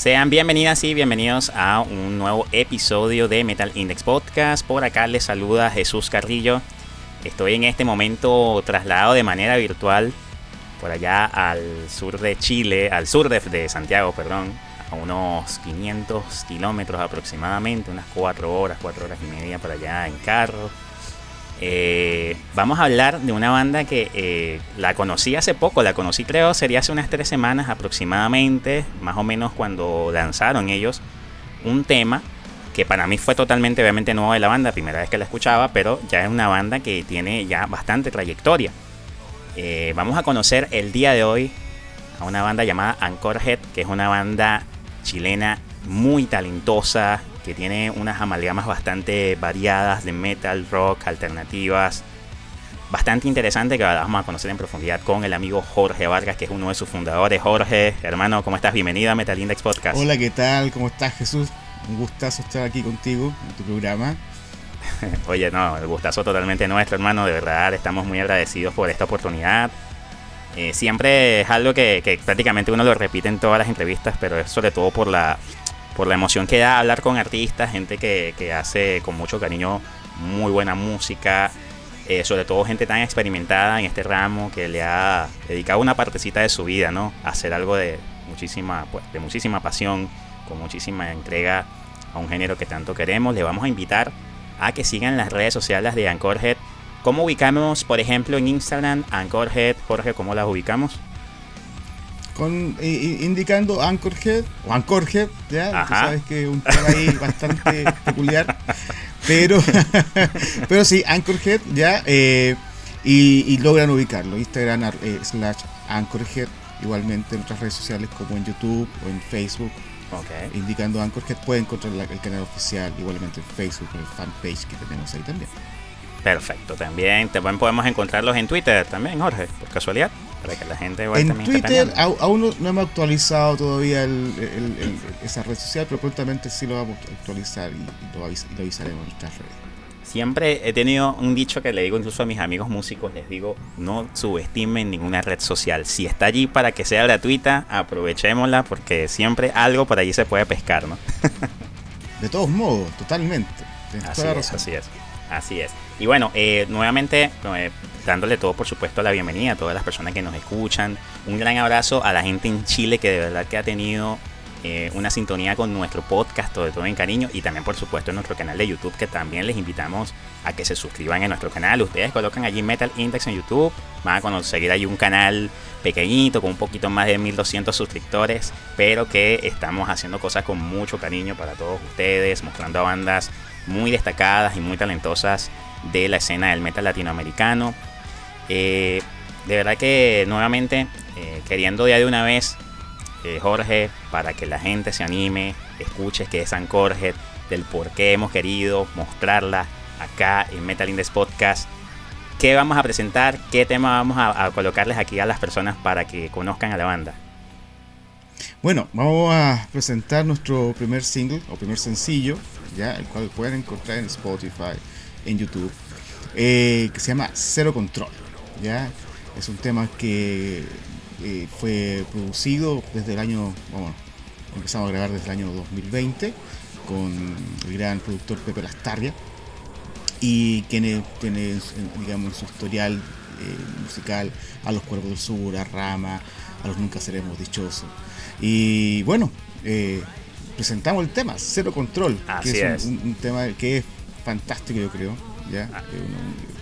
Sean bienvenidas y bienvenidos a un nuevo episodio de Metal Index Podcast. Por acá les saluda Jesús Carrillo. Estoy en este momento trasladado de manera virtual por allá al sur de Chile, al sur de, Santiago, perdón, a unos 500 kilómetros aproximadamente, unas 4 horas, 4 horas y media para allá en carro. Eh, vamos a hablar de una banda que eh, la conocí hace poco, la conocí creo sería hace unas tres semanas aproximadamente, más o menos cuando lanzaron ellos un tema que para mí fue totalmente obviamente nuevo de la banda, primera vez que la escuchaba, pero ya es una banda que tiene ya bastante trayectoria. Eh, vamos a conocer el día de hoy a una banda llamada Anchorhead, que es una banda chilena muy talentosa, que tiene unas amalgamas bastante variadas de metal, rock, alternativas. Bastante interesante que vamos a conocer en profundidad con el amigo Jorge Vargas, que es uno de sus fundadores. Jorge, hermano, ¿cómo estás? Bienvenido a Metal Index Podcast. Hola, ¿qué tal? ¿Cómo estás, Jesús? Un gustazo estar aquí contigo en tu programa. Oye, no, el gustazo totalmente nuestro, hermano. De verdad, estamos muy agradecidos por esta oportunidad. Eh, siempre es algo que, que, prácticamente uno lo repite en todas las entrevistas, pero es sobre todo por la por la emoción que da hablar con artistas, gente que, hace con mucho cariño muy buena música, eh, sobre todo gente tan experimentada en este ramo que le ha dedicado una partecita de su vida, ¿no? A hacer algo de muchísima, pues, de muchísima pasión, con muchísima entrega a un género que tanto queremos. Le vamos a invitar a que sigan las redes sociales de Anchorhead. ¿Cómo ubicamos, por ejemplo, en Instagram Anchorhead? Jorge, ¿cómo las ubicamos? Con indicando Anchorhead o Anchorhead, ya, tú sabes que es un tema ahí bastante peculiar, pero pero sí, Anchorhead, ya, eh, y, logran ubicarlo, Instagram eh, slash Anchorhead, igualmente en otras redes sociales como en YouTube o en Facebook. Indicando Anchorhead pueden encontrar el canal oficial, igualmente en Facebook, el fanpage que tenemos ahí también. Perfecto, también, también podemos encontrarlos en Twitter también, Jorge, por casualidad para que la gente En Twitter aún no, hemos actualizado todavía esa red social, pero prontamente sí lo vamos a actualizar y, lo, avisaremos en nuestras redes. Siempre he tenido un dicho que le digo incluso a mis amigos músicos, les digo, no subestimen ninguna red social. Si está allí para que sea gratuita, aprovechémosla porque siempre algo por allí se puede pescar, ¿no? De todos modos, totalmente. Así es, así es, así es. Y bueno, eh, nuevamente, eh, dándole todo, por supuesto, la bienvenida a todas las personas que nos escuchan. Un gran abrazo a la gente en Chile que de verdad que ha tenido eh, una sintonía con nuestro podcast, todo todo en cariño. Y también, por supuesto, en nuestro canal de YouTube, que también les invitamos a que se suscriban a nuestro canal. Ustedes colocan allí Metal Index en YouTube, van a conseguir ahí un canal pequeñito, con un poquito más de 1200 suscriptores, pero que estamos haciendo cosas con mucho cariño para todos ustedes, mostrando a bandas muy destacadas y muy talentosas de la escena del metal latinoamericano. Eh, de verdad que nuevamente, eh, queriendo ya de una vez, eh, Jorge, para que la gente se anime, escuche que es San Jorge, del por qué hemos querido mostrarla acá en Metal Index Podcast. ¿Qué vamos a presentar? ¿Qué tema vamos a, colocarles aquí a las personas para que conozcan a la banda? Bueno, vamos a presentar nuestro primer single o primer sencillo, ya el cual pueden encontrar en Spotify, en YouTube, que se llama Cero Control. ¿ya? Es un tema que eh, fue producido desde el año, bueno, empezamos a grabar desde el año 2020 con el gran productor Pepe Lastarria y tiene, tiene digamos, su historial eh, musical a los Cuervos del Sur, a Rama, a los Nunca Seremos Dichosos. Y bueno, eh, presentamos el tema, Cero Control, que es, Un, tema que es fantástico yo creo, ¿ya? Ah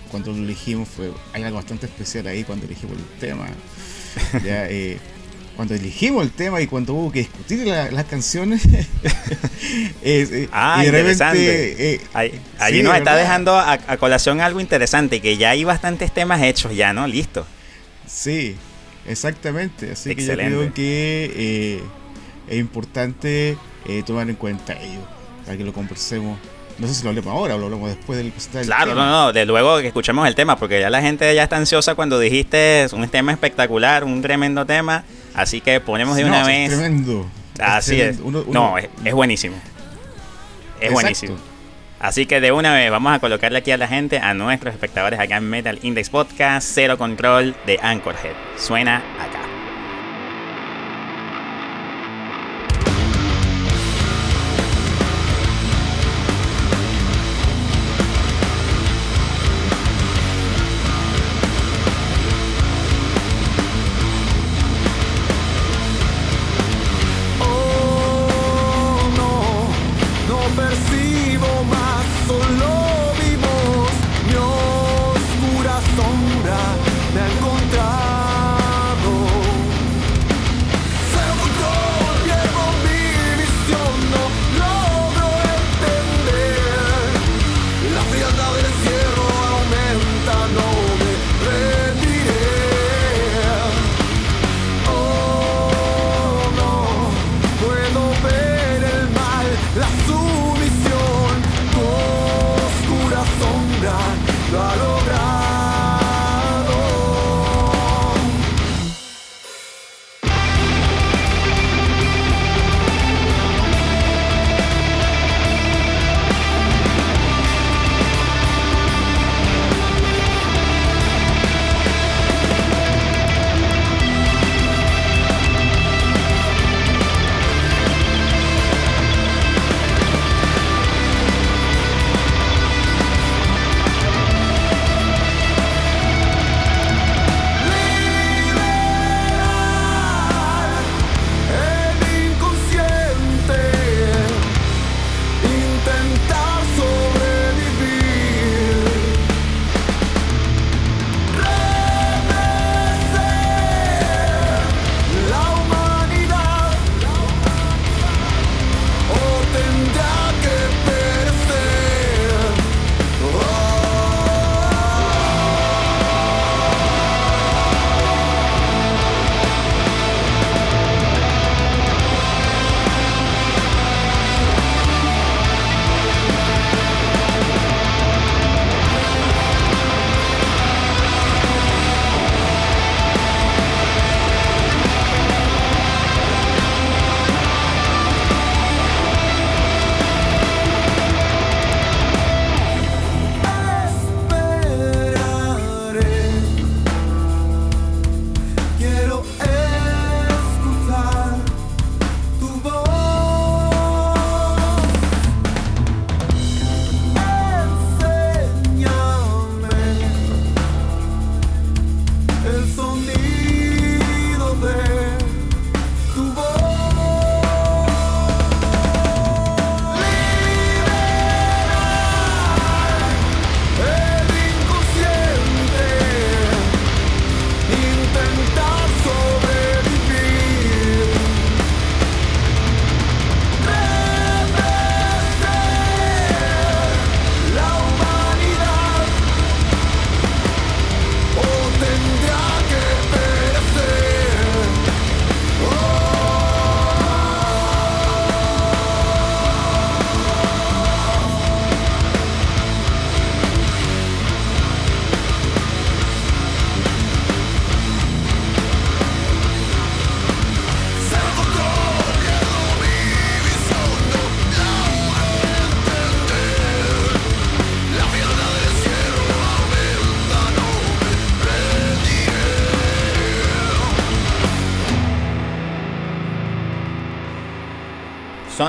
cuando lo elegimos fue hay algo bastante especial ahí cuando elegimos el tema. Eh, cuando elegimos el tema y cuando hubo que discutir las canciones. eh, ah, y de eh, ahí, nos está dejando a, colación algo interesante, que ya hay bastantes temas hechos ya, ¿no? Listo. Sí, exactamente. Así que yo creo que eh, es importante tomar en cuenta ello, para que lo conversemos no sé si lo hablemos ahora o lo hablamos después del Claro, no, no, de luego que escuchemos el tema, porque ya la gente ya está ansiosa cuando dijiste un tema espectacular, un tremendo tema. Así que ponemos de una vez. Es tremendo. Así es. no, es, buenísimo. Es buenísimo. Así que de una vez vamos a colocarle aquí a la gente, a nuestros espectadores acá en Metal Index Podcast, Cero Control de Anchorhead. Suena acá.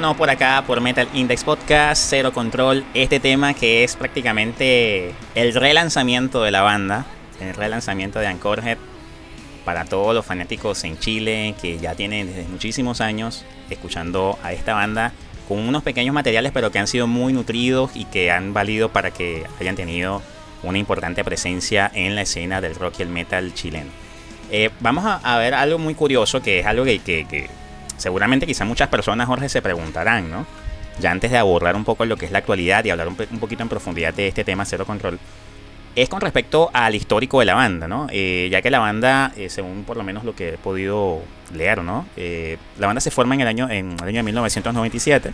Sonó por acá por Metal Index Podcast, Cero Control, este tema que es prácticamente el relanzamiento de la banda, el relanzamiento de Anchorhead para todos los fanáticos en Chile que ya tienen desde muchísimos años escuchando a esta banda con unos pequeños materiales pero que han sido muy nutridos y que han valido para que hayan tenido una importante presencia en la escena del rock y el metal chileno. Eh, vamos a, ver algo muy curioso que es algo que, que, seguramente quizá muchas personas, Jorge, se preguntarán, ¿no? Ya antes de abordar un poco lo que es la actualidad y hablar un, poquito en profundidad de este tema Cero Control, es con respecto al histórico de la banda, ¿no? Eh, ya que la banda, eh, según por lo menos lo que he podido leer, ¿no? la banda se forma en el año, en el año de 1997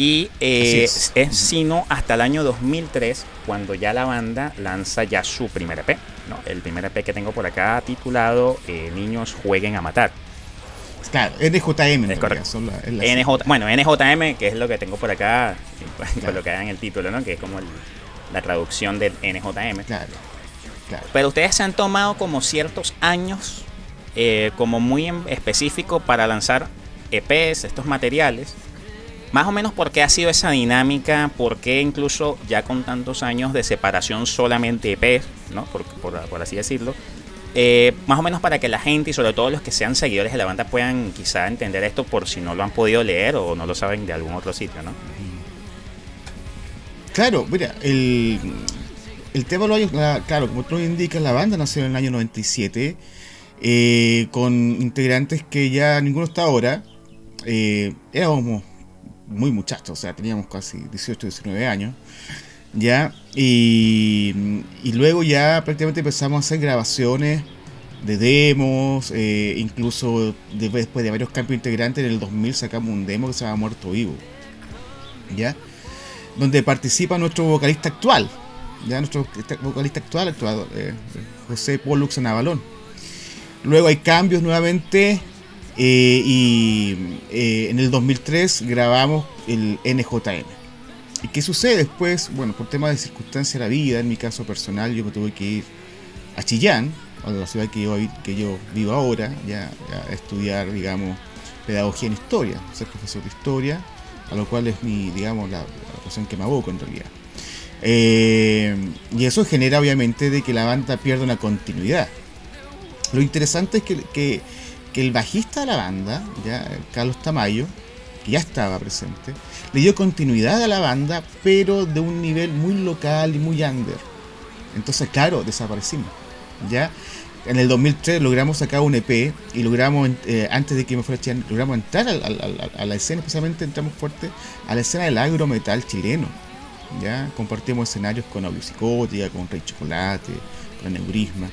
y es. sino hasta el año 2003 cuando ya la banda lanza ya su primer EP, ¿no? El primer EP que tengo por acá titulado eh, Niños jueguen a matar. Claro, NJM. Es correcto. NJ, bueno, NJM, que es lo que tengo por acá, lo que en el título, ¿no? Que es como la traducción del NJM. Claro, claro. Pero ustedes se han tomado como ciertos años, eh, como muy específico para lanzar EPs, estos materiales más o menos por qué ha sido esa dinámica, por qué incluso ya con tantos años de separación solamente EP, ¿no? por, por, así decirlo, eh, más o menos para que la gente y sobre todo los que sean seguidores de la banda puedan quizá entender esto por si no lo han podido leer o no lo saben de algún otro sitio, ¿no? Claro, mira, el, el tema lo hay, claro, como tú indicas, la banda nació en el año 97 eh, con integrantes que ya ninguno está ahora. Eh, éramos muy muchachos, o sea, teníamos casi 18, 19 años, ya, y, luego ya prácticamente empezamos a hacer grabaciones de demos, eh, incluso después de varios cambios integrantes, en el 2000 sacamos un demo que se llama Muerto Vivo, ya, donde participa nuestro vocalista actual, ya nuestro vocalista actual, actuado, eh, José Pollux en Avalón. Luego hay cambios nuevamente eh, y en el 2003 grabamos el NJM. ¿Y qué sucede después? Bueno, por temas de circunstancia de la vida, en mi caso personal, yo me tuve que ir a Chillán, a la ciudad que yo, vivo ahora, ya, a estudiar, digamos, pedagogía en historia, ser profesor de historia, a lo cual es mi, digamos, la, la que me aboco en realidad. Eh, y eso genera obviamente de que la banda pierda una continuidad. Lo interesante es que el bajista de la banda, Carlos Tamayo, que ya estaba presente, le dio continuidad a la banda, pero de un nivel muy local y muy under. Entonces, claro, desaparecimos. ¿ya? En el 2003 logramos sacar un EP y logramos, eh, antes de que me fuera a logramos entrar a, la escena, especialmente entramos fuerte a la escena del agro metal chileno. ¿ya? Compartimos escenarios con Audio con Rey Chocolate, con Neurisma,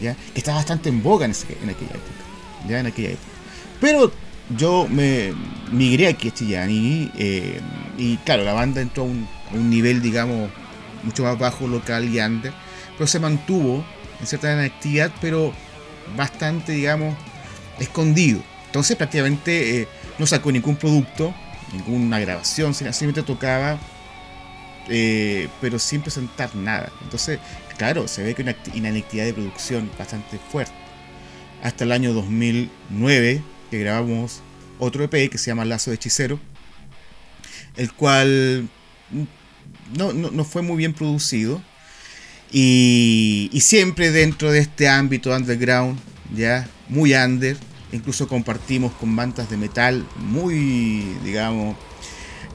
¿ya? que está bastante en boga en, en aquella época ya en aquella época. Pero yo me migré aquí a Chillán eh, y, claro, la banda entró a un, nivel, digamos, mucho más bajo, local y under, pero se mantuvo en cierta actividad, pero bastante, digamos, escondido. Entonces prácticamente eh, no sacó ningún producto, ninguna grabación, simplemente tocaba, eh, pero sin presentar nada. Entonces, claro, se ve que una inactividad de producción bastante fuerte hasta el año 2009, que grabamos otro EP que se llama Lazo de Hechicero, el cual no, fue muy bien producido. Y, siempre dentro de este ámbito underground, ya muy under, incluso compartimos con bandas de metal muy, digamos,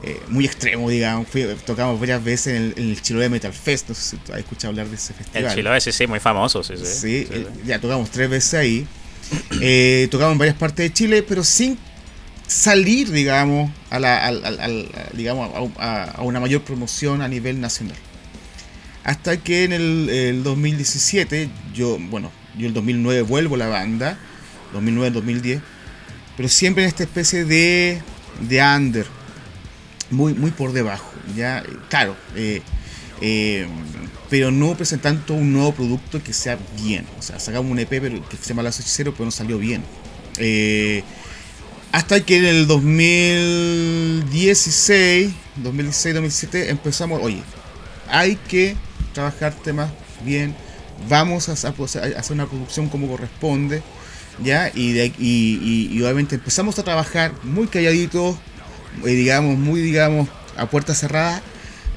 eh, muy extremo, digamos. tocamos varias veces en el, en Chiloé Metal Fest, no sé si has escuchado hablar de ese festival. El Chiloé, sí, sí, muy famoso, sí, sí. sí, ya tocamos tres veces ahí. Eh, tocamos en varias partes de Chile, pero sin salir, digamos, a, la, digamos, a, una mayor promoción a nivel nacional. Hasta que en el, 2017, yo, bueno, yo el 2009 vuelvo a la banda, 2009-2010, pero siempre en esta especie de, de under, muy, muy por debajo. Ya, claro, eh, eh, pero no presentando un nuevo producto que sea bien. O sea, sacamos un EP pero, que se llama La Hechicero, pero no salió bien. Eh, hasta que en el 2016, 2016-2017 empezamos, oye, hay que trabajar temas bien, vamos a, hacer una producción como corresponde, ¿ya? Y, obviamente empezamos a trabajar muy calladitos, eh, digamos, muy, digamos, a puerta cerrada,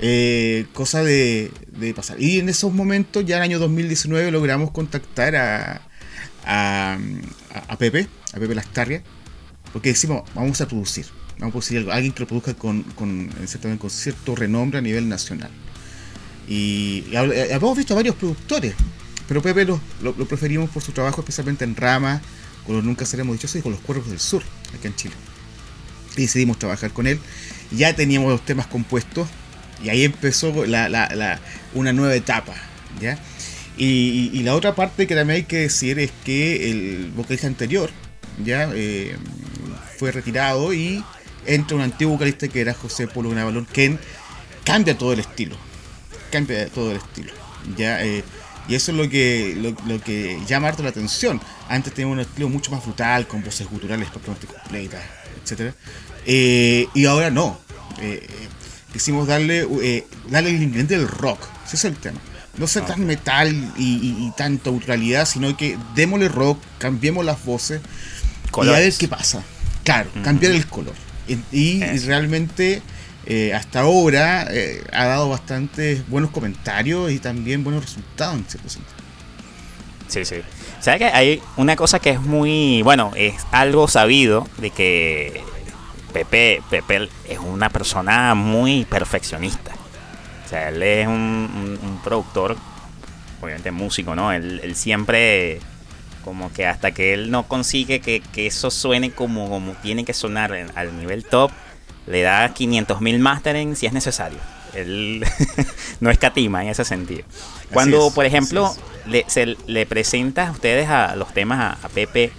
eh, cosa de, pasar. Y en esos momentos, ya en el año 2019, logramos contactar a, a, a Pepe, a Pepe Lastarria, porque decimos, vamos a producir, vamos a producir alguien que lo produzca con, con, con cierto renombre a nivel nacional. Y, hemos visto a varios productores, pero Pepe lo, lo, preferimos por su trabajo, especialmente en Rama, con los Nunca Seremos Dichosos y con los Cuervos del Sur, acá en Chile. Y decidimos trabajar con él. Ya teníamos los temas compuestos y ahí empezó la, la, una nueva etapa. ¿ya? Y, la otra parte que también hay que decir es que el vocalista anterior ya eh, fue retirado y entra un antiguo vocalista que era José Polo Gravalón, que cambia todo el estilo. Cambia todo el estilo. Ya, eh, y eso es lo que, lo, que llama harto la atención. Antes teníamos un estilo mucho más brutal, con voces guturales prácticamente completas, etc. Eh, y ahora no. Quisimos darle, darle el ingrediente del rock. Ese es el tema no ser tan metal y, y, tanta neutralidad, sino que démosle rock, cambiemos las voces y a ver qué pasa. Claro, cambiar el color. Y, realmente eh, hasta ahora eh, ha dado bastantes buenos comentarios y también buenos resultados en cierto sentido. Sí, sí. ¿Sabes que hay una cosa que es muy, bueno, es algo sabido de que Pepe, Pepe es una persona muy perfeccionista él es un, productor, obviamente músico, ¿no? Él, siempre, como que hasta que él no consigue que, eso suene como, como tiene que sonar al nivel top, le da 500 mil mastering si es necesario. Él no escatima en ese sentido. Cuando, por ejemplo, le, se, le presentas a ustedes a los temas a, Pepe,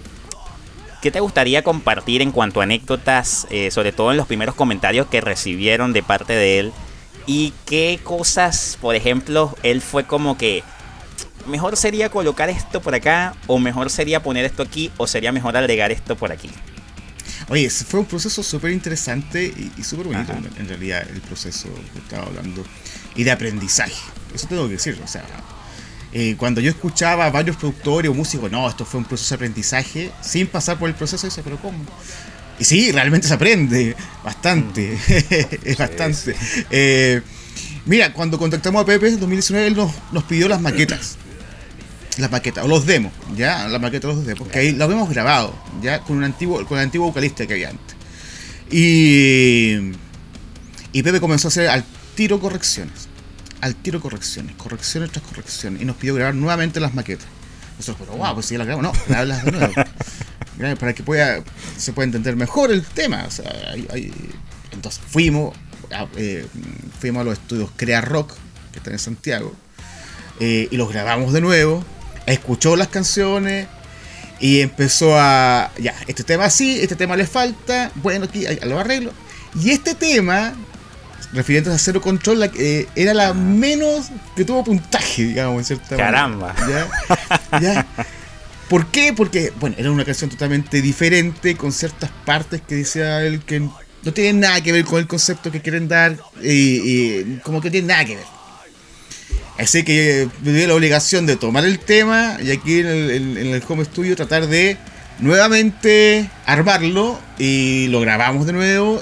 ¿qué te gustaría compartir en cuanto a anécdotas, eh, sobre todo en los primeros comentarios que recibieron de parte de él? y qué cosas, por ejemplo, él fue como que mejor sería colocar esto por acá o mejor sería poner esto aquí o sería mejor agregar esto por aquí. Oye, fue un proceso súper interesante y, súper bonito en, realidad el proceso que estaba hablando y de aprendizaje. Eso tengo que decir, o sea, eh, cuando yo escuchaba a varios productores o músicos, no, esto fue un proceso de aprendizaje, sin pasar por el proceso, dice, pero ¿cómo? Y sí, realmente se aprende bastante. Mm. es bastante. Eh, mira, cuando contactamos a Pepe en 2019, él nos, pidió las maquetas. Las maquetas, o los demos, ¿ya? Las maquetas los demos, que ahí lo habíamos grabado, ¿ya? Con un antiguo, con el antiguo vocalista que había antes. Y, y Pepe comenzó a hacer al tiro correcciones. Al tiro correcciones, correcciones tras correcciones. Y nos pidió grabar nuevamente las maquetas. Nosotros, pero wow, pues si ya las grabamos. No, grabarlas de nuevo para que pueda se pueda entender mejor el tema. entonces fuimos a, eh, fuimos a los estudios Crea Rock, que están en Santiago, eh, y los grabamos de nuevo, escuchó las canciones y empezó a, ya, este tema sí, este tema le falta, bueno, aquí lo arreglo. Y este tema, refiriéndose a Cero Control, eh, era la menos que tuvo puntaje, digamos, en cierta Caramba. ¿Ya? ¿Ya? ¿Por qué? Porque, bueno, era una canción totalmente diferente, con ciertas partes que decía él que no tienen nada que ver con el concepto que quieren dar, y, como que tienen nada que ver. Así que me dio la obligación de tomar el tema y aquí en el, home studio tratar de nuevamente armarlo y lo grabamos de nuevo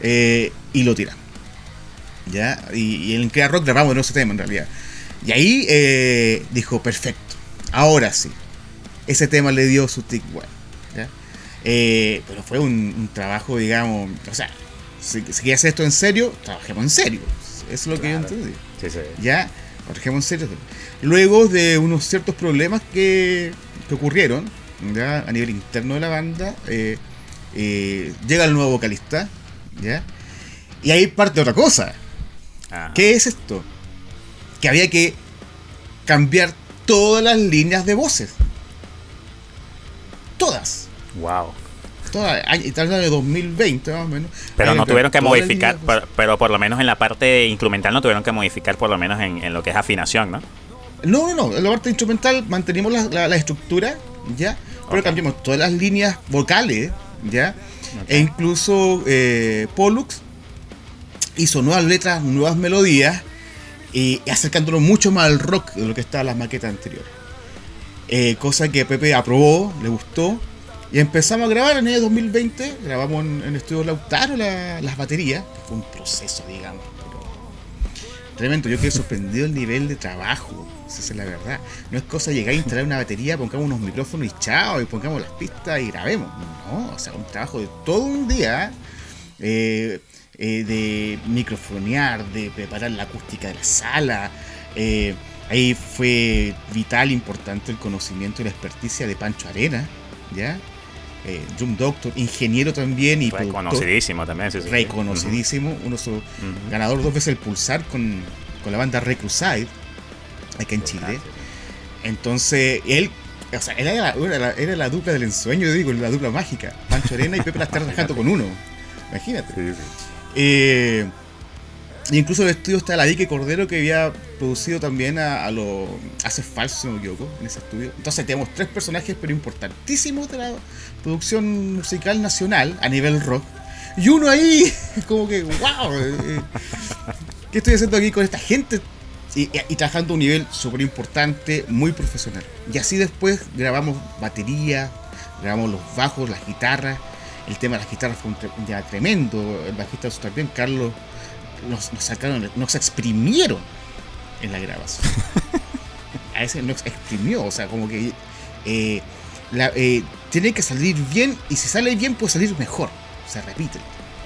eh, y lo tiramos. ¿Ya? Y, en el Crea Rock grabamos de ese tema en realidad. Y ahí eh, dijo, perfecto, ahora sí ese tema le dio su tic bueno. Eh, pero fue un, trabajo, digamos, o sea, si, si hacer esto en serio, trabajemos en serio. Eso es lo que yo entendí. Sí, sí. Ya, trabajemos en serio. Luego de unos ciertos problemas que, que ocurrieron ¿ya? a nivel interno de la banda, eh, llega el nuevo vocalista, ¿ya? Y ahí parte otra cosa. ¿Qué es esto? Que había que cambiar todas las líneas de voces. Todas. Wow. Todas. Tal de 2020 más o menos. Pero no tuvieron que modificar, pero, por lo menos en la parte instrumental no tuvieron que modificar por lo menos en, lo que es afinación, ¿no? No, no, no. En la parte instrumental mantenimos la, estructura, ¿ya? Pero cambiamos todas las líneas vocales, ¿ya? E incluso eh, Pollux hizo nuevas letras, nuevas melodías y acercándolo mucho más al rock de lo que estaba en las maquetas anteriores. Eh, cosa que Pepe aprobó, le gustó. Y empezamos a grabar en el año 2020, grabamos en, el estudio Lautaro las baterías, que fue un proceso, digamos. tremendo, yo quedé sorprendido el nivel de trabajo, esa es la verdad. No es cosa llegar a instalar una batería, pongamos unos micrófonos y chao, y pongamos las pistas y grabemos. No, o sea, un trabajo de todo un día. Eh, eh, de microfonear, de preparar la acústica de la sala. Eh, ahí fue vital, importante el conocimiento y la experticia de Pancho Arena, ¿ya? eh, Doctor, ingeniero también y reconocidísimo también, reconocidísimo, uno ganador dos veces el Pulsar con, con la banda Recrusade, acá en Chile. Entonces, él, o sea, él era, la, era, la, dupla del ensueño, digo, la dupla mágica. Pancho Arena y Pepe la está trabajando con uno. Imagínate. Eh, incluso el estudio está la Dique Cordero que había producido también a, lo hace falso, si no me equivoco, en ese estudio. Entonces tenemos tres personajes pero importantísimos de la producción musical nacional a nivel rock. Y uno ahí, como que, wow, eh, ¿qué estoy haciendo aquí con esta gente? Y, trabajando a un nivel súper importante, muy profesional. Y así después grabamos batería, grabamos los bajos, las guitarras. El tema de las guitarras fue un, tremendo. El bajista también, Carlos, nos, sacaron, nos exprimieron en la grabación. a ese nos exprimió, o sea, como que eh, eh, tiene que salir bien y si sale bien puede salir mejor. Se repite.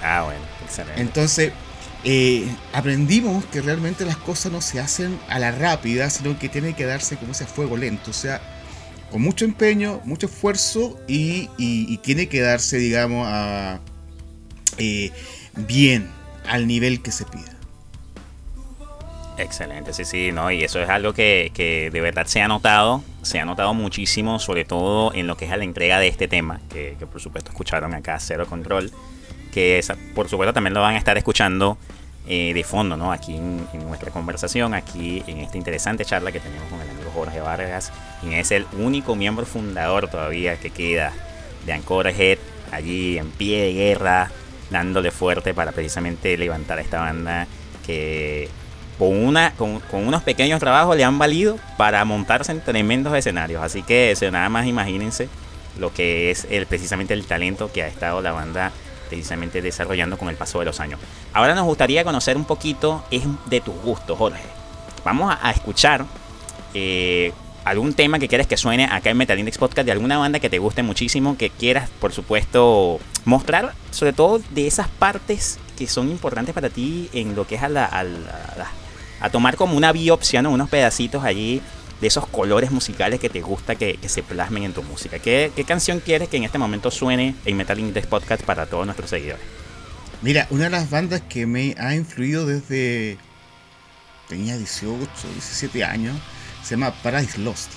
Ah, bueno, excelente. Entonces, eh, aprendimos que realmente las cosas no se hacen a la rápida, sino que tiene que darse como ese fuego lento, o sea, con mucho empeño, mucho esfuerzo y, tiene que darse, digamos, a, bien al nivel que se pida. Excelente, sí, sí, ¿no? Y eso es algo que, de verdad se ha notado, se ha notado muchísimo, sobre todo en lo que es la entrega de este tema, que, por supuesto escucharon acá, Cero Control, que por supuesto también lo van a estar escuchando eh, de fondo, ¿no? Aquí en, nuestra conversación, aquí en esta interesante charla que tenemos con el amigo Jorge Vargas, quien es el único miembro fundador todavía que queda de Anchorhead, allí en pie de guerra, dándole fuerte para precisamente levantar a esta banda que con, una, con, unos pequeños trabajos le han valido para montarse en tremendos escenarios. Así que nada más imagínense lo que es el, precisamente el talento que ha estado la banda precisamente desarrollando con el paso de los años. Ahora nos gustaría conocer un poquito es de tus gustos, Jorge. Vamos a, escuchar eh, algún tema que quieras que suene acá en Metal Index Podcast de alguna banda que te guste muchísimo, que quieras, por supuesto, mostrar sobre todo de esas partes que son importantes para ti en lo que es a tomar como una biopsia, ¿no? Unos pedacitos allí de esos colores musicales que te gusta que, se plasmen en tu música. ¿Qué, canción quieres que en este momento suene en Metal Index Podcast para todos nuestros seguidores? Mira, una de las bandas que me ha influido desde tenía 18, 17 años se llama Paradise Lost.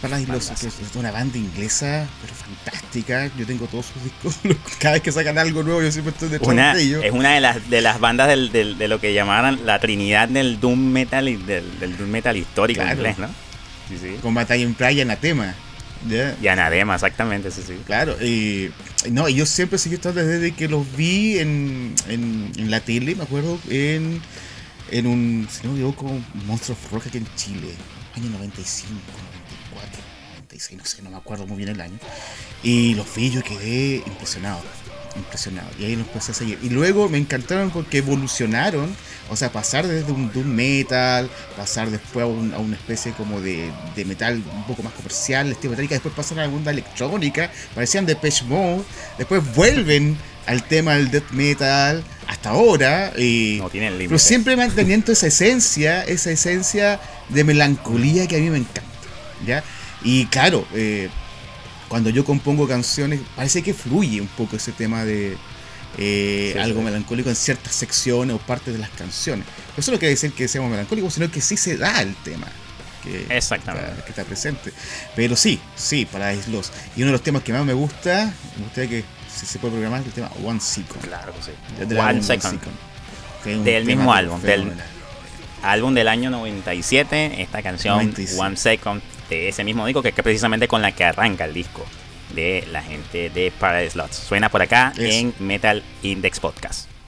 Paradise que es una banda inglesa, pero fantástica. Yo tengo todos sus discos. Cada vez que sacan algo nuevo, yo siempre estoy detrás de ellos. Es una de las, de las bandas del, de lo que llamaban la trinidad del Doom Metal y del, Doom Metal histórico en inglés, ¿no? Sí, sí. Con Batalla en Playa, Anatema. ¿ya? Y Anatema, exactamente, sí, sí. Claro, y, no, y yo siempre seguí estando desde que los vi en, en, en la tele, me acuerdo, en en un, si no me equivoco, Monster of Rock aquí en Chile, año 95, 94, 96, no sé, no me acuerdo muy bien el año. Y los vi yo quedé impresionado, impresionado. Y ahí los empecé a seguir. Y luego me encantaron porque evolucionaron, o sea, pasar desde un doom metal, pasar después a, una especie como de, de, metal un poco más comercial, estilo metálica, después pasar a la onda electrónica, parecían de Mode, después vuelven al tema del death metal hasta ahora. Y, no tienen Pero siempre manteniendo esa esencia, esa esencia de melancolía que a mí me encanta. ¿ya? Y claro, eh, cuando yo compongo canciones, parece que fluye un poco ese tema de eh, algo melancólico en ciertas secciones o partes de las canciones. eso no quiere decir que seamos melancólicos, sino que sí se da el tema. Que, Exactamente. Está, que está presente. Pero sí, sí, para Islos. Y uno de los temas que más me gusta, me gustaría que si se puede programar el tema One Second. Claro que sí. One Second. del mismo álbum, del álbum del año 97, esta canción One Second de ese mismo disco que es precisamente con la que arranca el disco de la gente de Paradise Lots. Suena por acá en Metal Index Podcast.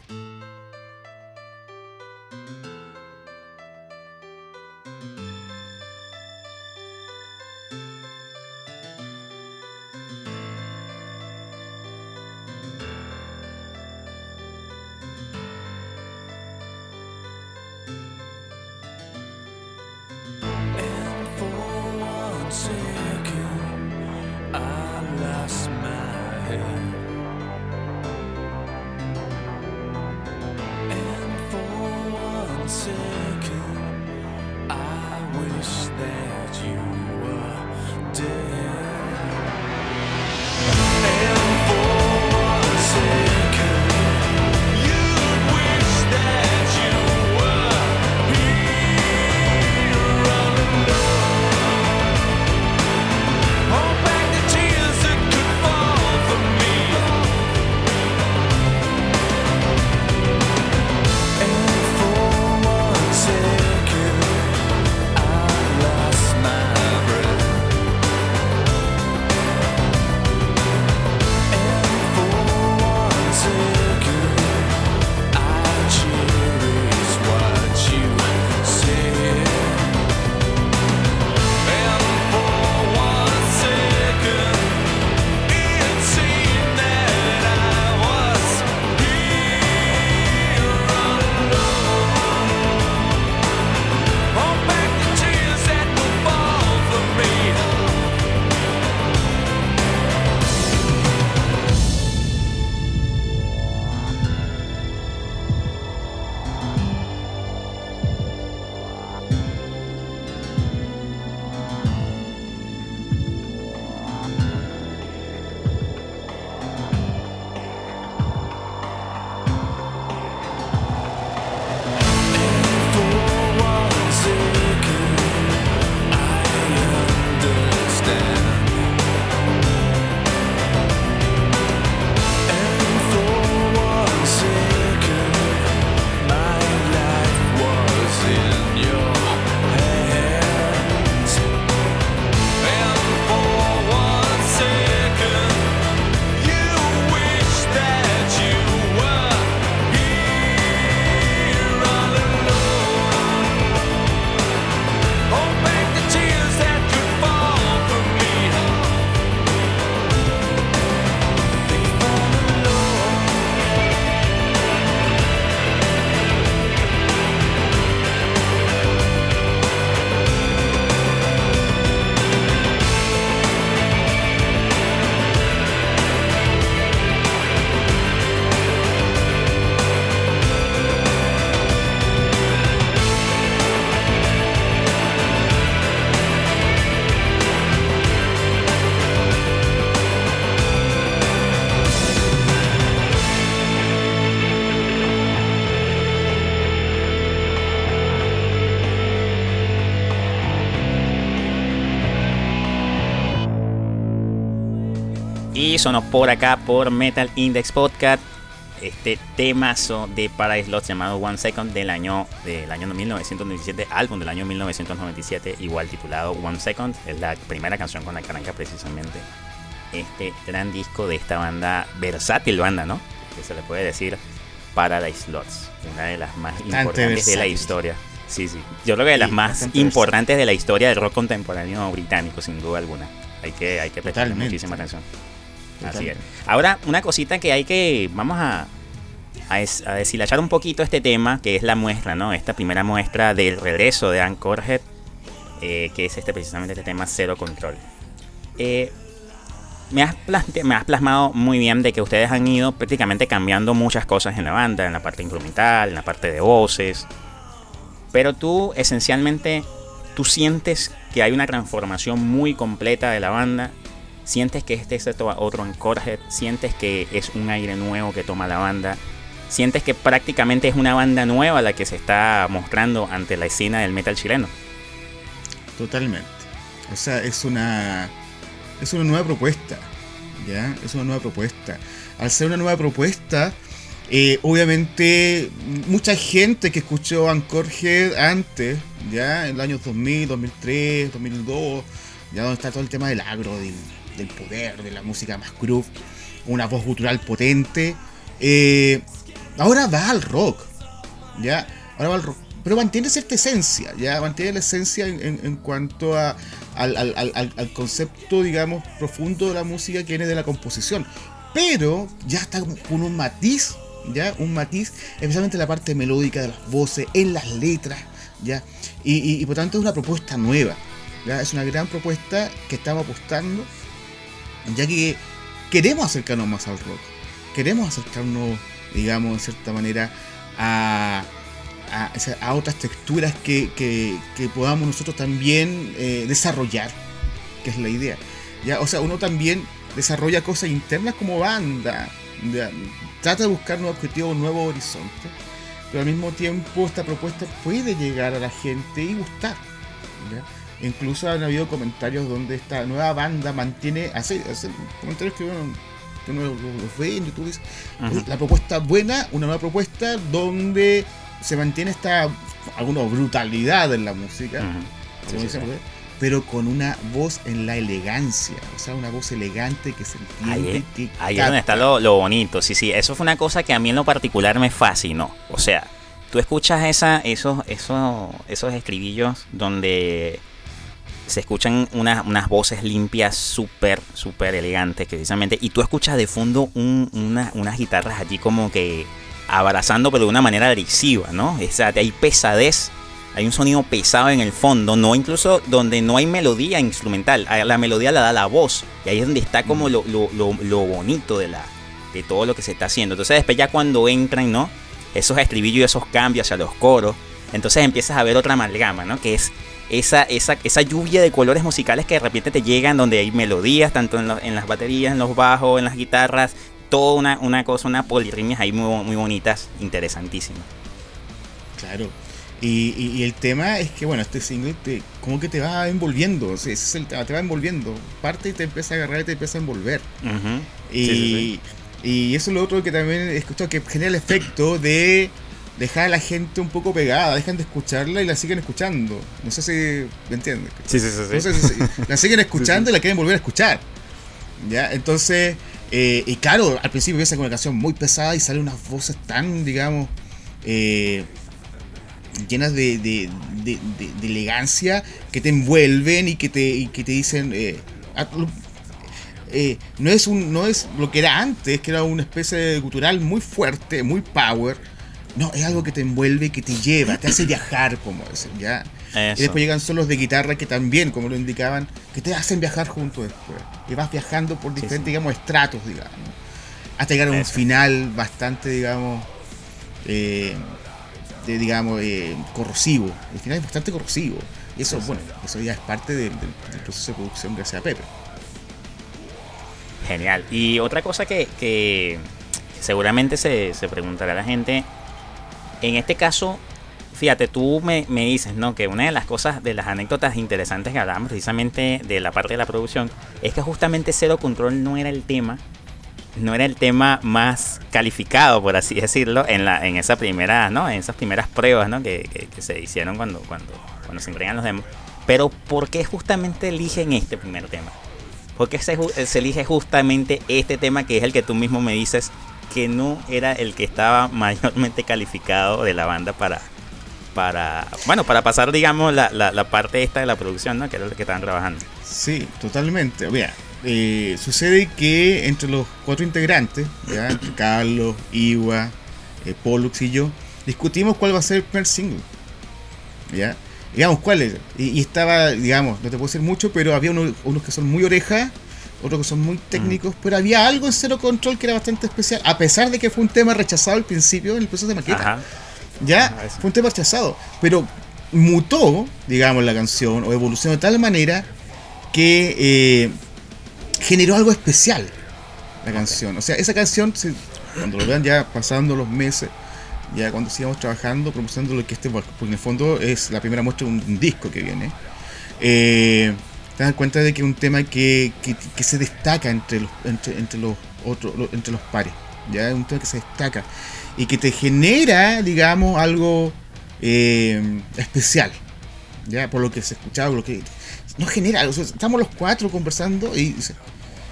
Sonó por acá por Metal Index Podcast este temazo de Paradise Lost llamado One Second del año del año 1997, álbum del año 1997, igual titulado One Second, es la primera canción con la que arranca precisamente este gran disco de esta banda versátil banda, ¿no? Que se le puede decir Paradise Lost, una de las más importantes de la historia. Sí, sí. Yo creo que de las más importantes de la historia del rock contemporáneo británico, sin duda alguna. Hay que, hay que prestar muchísima atención. Así es. Ahora, una cosita que hay que. Vamos a, a, deshilachar un poquito este tema, que es la muestra, ¿no? Esta primera muestra del regreso de Anchorhead, eh, que es este precisamente este tema Cero Control. Eh, me, has me has plasmado muy bien de que ustedes han ido prácticamente cambiando muchas cosas en la banda, en la parte instrumental, en la parte de voces. Pero tú, esencialmente, tú sientes que hay una transformación muy completa de la banda sientes que este es otro Anchorhead, sientes que es un aire nuevo que toma la banda, sientes que prácticamente es una banda nueva la que se está mostrando ante la escena del metal chileno. Totalmente. O sea, es una es una nueva propuesta, ¿ya? Es una nueva propuesta. Al ser una nueva propuesta, eh, obviamente mucha gente que escuchó Anchorhead antes, ya en los años 2000, 2003, 2002, ya donde está todo el tema del agro, del, del poder, de la música más groove, una voz gutural potente. Eh, ahora va al rock, ¿ya? Ahora va al rock. Pero mantiene cierta esencia, ¿ya? Mantiene la esencia en, cuanto a, al, concepto, digamos, profundo de la música que viene de la composición. Pero ya está con un matiz, ¿ya? Un matiz, especialmente en la parte melódica de las voces, en las letras, ¿ya? Y, y por tanto es una propuesta nueva, ¿ya? Es una gran propuesta que estamos apostando ya que queremos acercarnos más al rock, queremos acercarnos, digamos, en cierta manera, a, a, otras texturas que, podamos nosotros también eh, desarrollar, que es la idea. ¿ya? O sea, uno también desarrolla cosas internas como banda, trata de buscar nuevos objetivos, nuevos horizontes, pero al mismo tiempo esta propuesta puede llegar a la gente y gustar. Incluso han habido comentarios donde esta nueva banda mantiene, hace, comentarios que uno, los, ve en YouTube, la propuesta buena, una nueva propuesta donde se mantiene esta alguna brutalidad en la música, pero con una voz en la elegancia, o sea, una voz elegante que se entiende. Ahí, ahí es donde está lo, lo, bonito, sí, sí, eso fue una cosa que a mí en lo particular me fascinó, o sea, tú escuchas esa, esos, esos, esos escribillos donde se escuchan unas voces limpias, súper, súper elegantes, precisamente. Y tú escuchas de fondo unas guitarras allí como que abrazando, pero de una manera agresiva, ¿no? O sea, hay pesadez, hay un sonido pesado en el fondo, no incluso donde no hay melodía instrumental, la melodía la da la voz. Y ahí es donde está como lo, bonito de, la, de todo lo que se está haciendo. Entonces después ya cuando entran, ¿no? Esos estribillos y esos cambios hacia los coros, entonces empiezas a ver otra amalgama, ¿no? Que es esa, esa, esa lluvia de colores musicales que de repente te llegan, donde hay melodías, tanto en, las baterías, en los bajos, en las guitarras, toda una, una cosa, una polirritmias ahí muy, muy bonitas, interesantísimas. Claro. Y, el tema es que, bueno, este single te, como que te va envolviendo, ese es el tema, te va envolviendo. Parte y te empieza a agarrar y te empieza a envolver. y, y eso es lo otro que también he escuchado, que genera el efecto de dejar a la gente un poco pegada, dejan de escucharla y la siguen escuchando. No sé si me entiendes. Sí, sí, sí. la siguen escuchando y la quieren volver a escuchar. ¿Ya? Entonces, eh, y claro, al principio empieza con una canción muy pesada y salen unas voces tan, digamos, eh, llenas de, de, elegancia que te envuelven y que te, y que te dicen... Eh, ah, no es un no es lo que era antes que era una especie de cultural muy fuerte muy power no, es algo que te envuelve, que te lleva, te hace viajar, como dicen, ¿ya? Y después llegan solos de guitarra que también, como lo indicaban, que te hacen viajar junto después. Y vas viajando por diferentes, digamos, estratos, digamos. Hasta llegar a un final bastante, digamos, eh, digamos, eh, corrosivo. El final es bastante corrosivo. Y eso, bueno, eso ya es parte del, proceso de producción gracias a Pepe. Genial. Y otra cosa que, que seguramente se, se preguntará la gente en este caso, fíjate, tú me, me, dices, ¿no? Que una de las cosas, de las anécdotas interesantes que hablábamos precisamente de la parte de la producción, es que justamente Cero Control no era el tema, no era el tema más calificado, por así decirlo, en la, en esa primera, ¿no? En esas primeras pruebas, ¿no? Que, que, se hicieron cuando, cuando, cuando se entregan los demos. Pero ¿por qué justamente eligen este primer tema? ¿Por qué se, se elige justamente este tema que es el que tú mismo me dices que no era el que estaba mayormente calificado de la banda para, para bueno, para pasar, digamos, la, la, parte esta de la producción, ¿no? Que era lo que estaban trabajando. Sí, totalmente. Mira, eh, sucede que entre los cuatro integrantes, ¿ya? entre Carlos, Iwa, eh, Pollux y yo, discutimos cuál va a ser el primer single. ¿Ya? Digamos, cuál es. Y, estaba, digamos, no te puedo decir mucho, pero había unos, unos que son muy orejas otros que son muy técnicos, pero había algo en Cero Control que era bastante especial, a pesar de que fue un tema rechazado al principio en el proceso de maqueta. Ya fue un tema rechazado, pero mutó, digamos, la canción o evolucionó de tal manera que eh, generó algo especial la canción. O sea, esa canción, cuando lo vean ya pasando los meses, ya cuando sigamos trabajando, promocionando lo que este, porque en el fondo es la primera muestra de un, disco que viene. Eh, te das cuenta de que es un tema que, que, se destaca entre los, entre, entre los otros, entre los pares. Ya es un tema que se destaca y que te genera, digamos, algo eh, especial. Ya por lo que se escuchaba, lo que no genera, estamos los cuatro conversando y dice,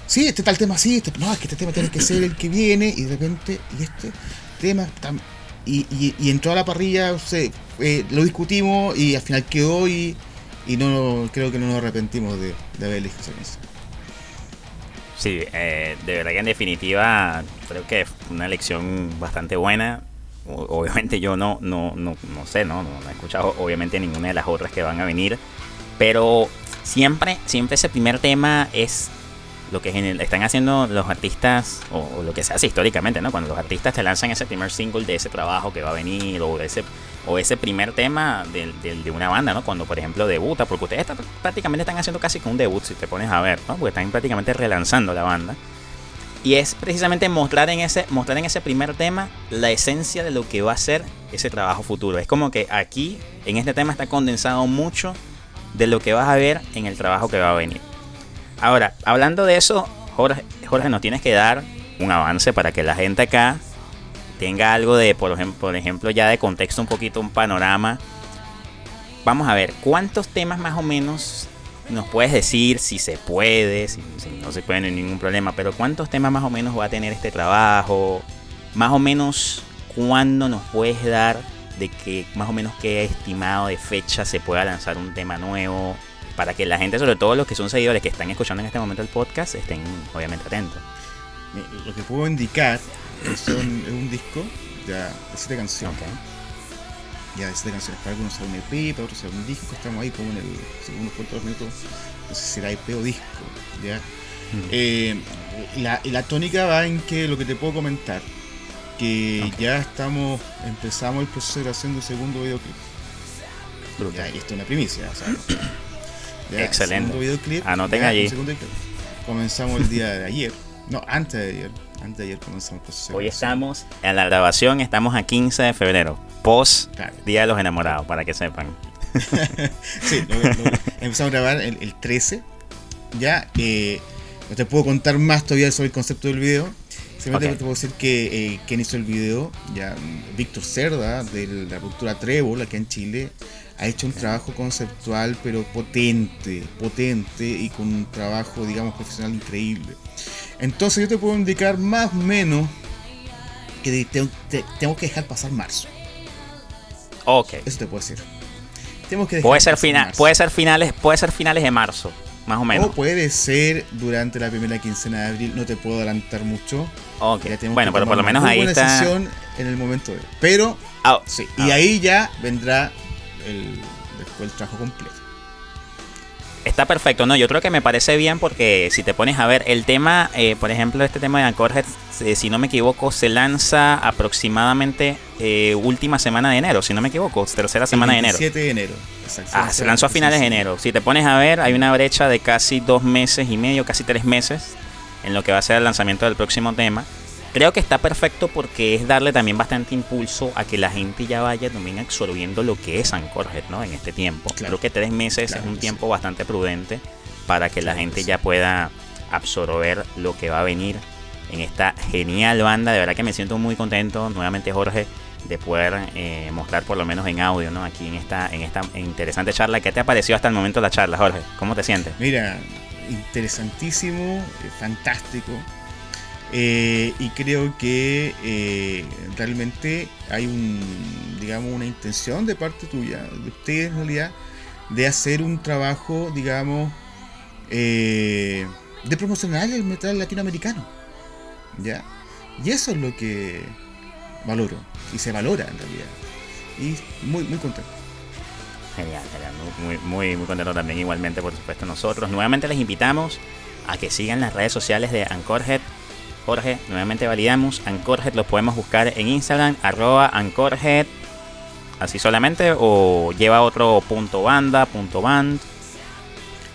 sí, este tal tema sí, este, no, es que este tema tiene que ser el que viene y de repente, y este tema y, y, y entró a la parrilla, eh, lo discutimos y al final quedó y y no creo que no nos arrepentimos de, haber elegido eso. Sí, eh, de verdad que en definitiva creo que fue una elección bastante buena. obviamente yo no, no, no, no sé, ¿no? ¿no? he escuchado obviamente ninguna de las otras que van a venir. Pero siempre, siempre ese primer tema es lo que están haciendo los artistas, o, lo que se hace históricamente, ¿no? Cuando los artistas te lanzan ese primer single de ese trabajo que va a venir, o ese, o ese primer tema de, de, una banda, ¿no? Cuando, por ejemplo, debuta, porque ustedes prácticamente están haciendo casi como un debut, si te pones a ver, ¿no? Porque están prácticamente relanzando la banda. Y es precisamente mostrar en ese, mostrar en ese primer tema la esencia de lo que va a ser ese trabajo futuro. Es como que aquí, en este tema, está condensado mucho de lo que vas a ver en el trabajo que va a venir. Ahora, hablando de eso, Jorge, Jorge, nos tienes que dar un avance para que la gente acá tenga algo de, por ejemplo, por ejemplo, ya de contexto, un poquito, un panorama. Vamos a ver, ¿cuántos temas más o menos nos puedes decir si se puede, si, no se puede, no hay ningún problema, pero cuántos temas más o menos va a tener este trabajo? Más o menos, ¿cuándo nos puedes dar de que más o menos qué estimado de fecha se pueda lanzar un tema nuevo? para que la gente, sobre todo los que son seguidores que están escuchando en este momento el podcast, estén obviamente atentos. Lo que puedo indicar es, un disco ya, de siete canciones. Ya de siete canciones. Para algunos será un EP, para otros será un disco. Estamos ahí como en el segundo cuarto de minutos. No sé si será EP o disco. ¿ya? Mm. Eh, la, la, tónica va en que lo que te puedo comentar, que ya estamos, empezamos el proceso de grabación del segundo videoclip. Ya, esto es una primicia, ¿sabes? Excelente. Videoclip, Anoten allí. Comenzamos el día de ayer. No, antes de ayer. Antes de ayer comenzamos el proceso. Hoy estamos en la grabación, estamos a 15 de febrero, post Día de los Enamorados, para que sepan. sí, empezamos a grabar el, 13. Ya, eh, no te puedo contar más todavía sobre el concepto del video. Simplemente te puedo decir que eh, quien hizo el video, ya Víctor Cerda, de la productora Trébol, aquí en Chile, ha hecho un trabajo conceptual pero potente, potente y con un trabajo, digamos, profesional increíble. Entonces yo te puedo indicar más o menos que tengo que dejar pasar marzo. Ok. Eso te puedo decir. Tenemos que puede ser final, puede ser finales, puede ser finales de marzo, más o menos. O puede ser durante la primera quincena de abril, no te puedo adelantar mucho. Ok. Bueno, pero por lo menos ahí está. en el momento de. Pero ah, sí, y ah. ahí ya vendrá el, después el trabajo completo. Está perfecto, no, yo creo que me parece bien porque si te pones a ver el tema, eh, por ejemplo, este tema de Anchorhead, eh, si no me equivoco, se lanza aproximadamente eh, última semana de enero, si no me equivoco, tercera semana de enero. 7 de enero. Ah, se lanzó a finales de enero. Si te pones a ver, hay una brecha de casi dos meses y medio, casi tres meses, en lo que va a ser el lanzamiento del próximo tema. Creo que está perfecto porque es darle también bastante impulso a que la gente ya vaya también absorbiendo lo que es Anchorhead, ¿no? En este tiempo. creo que tres meses es un tiempo bastante prudente para que la gente ya pueda absorber lo que va a venir en esta genial banda. De verdad que me siento muy contento, nuevamente Jorge, de poder eh, mostrar por lo menos en audio, ¿no? Aquí en esta, en esta interesante charla. ¿Qué te ha parecido hasta el momento la charla, Jorge? ¿Cómo te sientes? Mira, interesantísimo, fantástico. Eh, y creo que realmente hay un, digamos, una intención de parte tuya, de ustedes en realidad, de hacer un trabajo, digamos, de promocionar el metal latinoamericano. ¿Ya? Y eso es lo que valoro. Y se valora en realidad. Y muy, muy contento. Genial, genial. Muy, muy, muy contento también igualmente, por supuesto, nosotros. Nuevamente les invitamos a que sigan las redes sociales de Ancorhead. Jorge, nuevamente validamos. Ancorhead lo podemos buscar en Instagram, arroba Ancorhead. Así solamente, o lleva otro punto banda, punto band.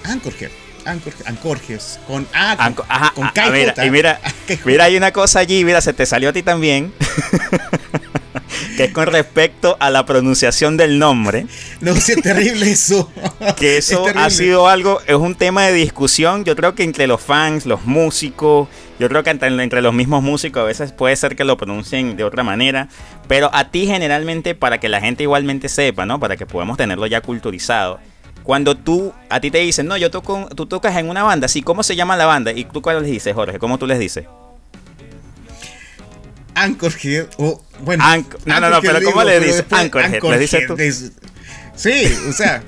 Ancorhead. Ancorges, con A, con, mira, y mira, mira, hay una cosa allí, mira, se te salió a ti también. que es con respecto a la pronunciación del nombre. No, sí, es terrible eso. que eso ha sido algo, es un tema de discusión, yo creo que entre los fans, los músicos, yo creo que entre, los mismos músicos a veces puede ser que lo pronuncien de otra manera, pero a ti generalmente para que la gente igualmente sepa, ¿no? Para que podamos tenerlo ya culturizado cuando tú, a ti te dicen, no, yo toco, tú tocas en una banda, sí, ¿cómo se llama la banda? ¿Y tú cuál les dices, Jorge? ¿Cómo tú les dices? Anchorhead, o bueno. no, no, no, pero ¿cómo le dices? Anchorhead, ¿le dices tú? sí, o sea,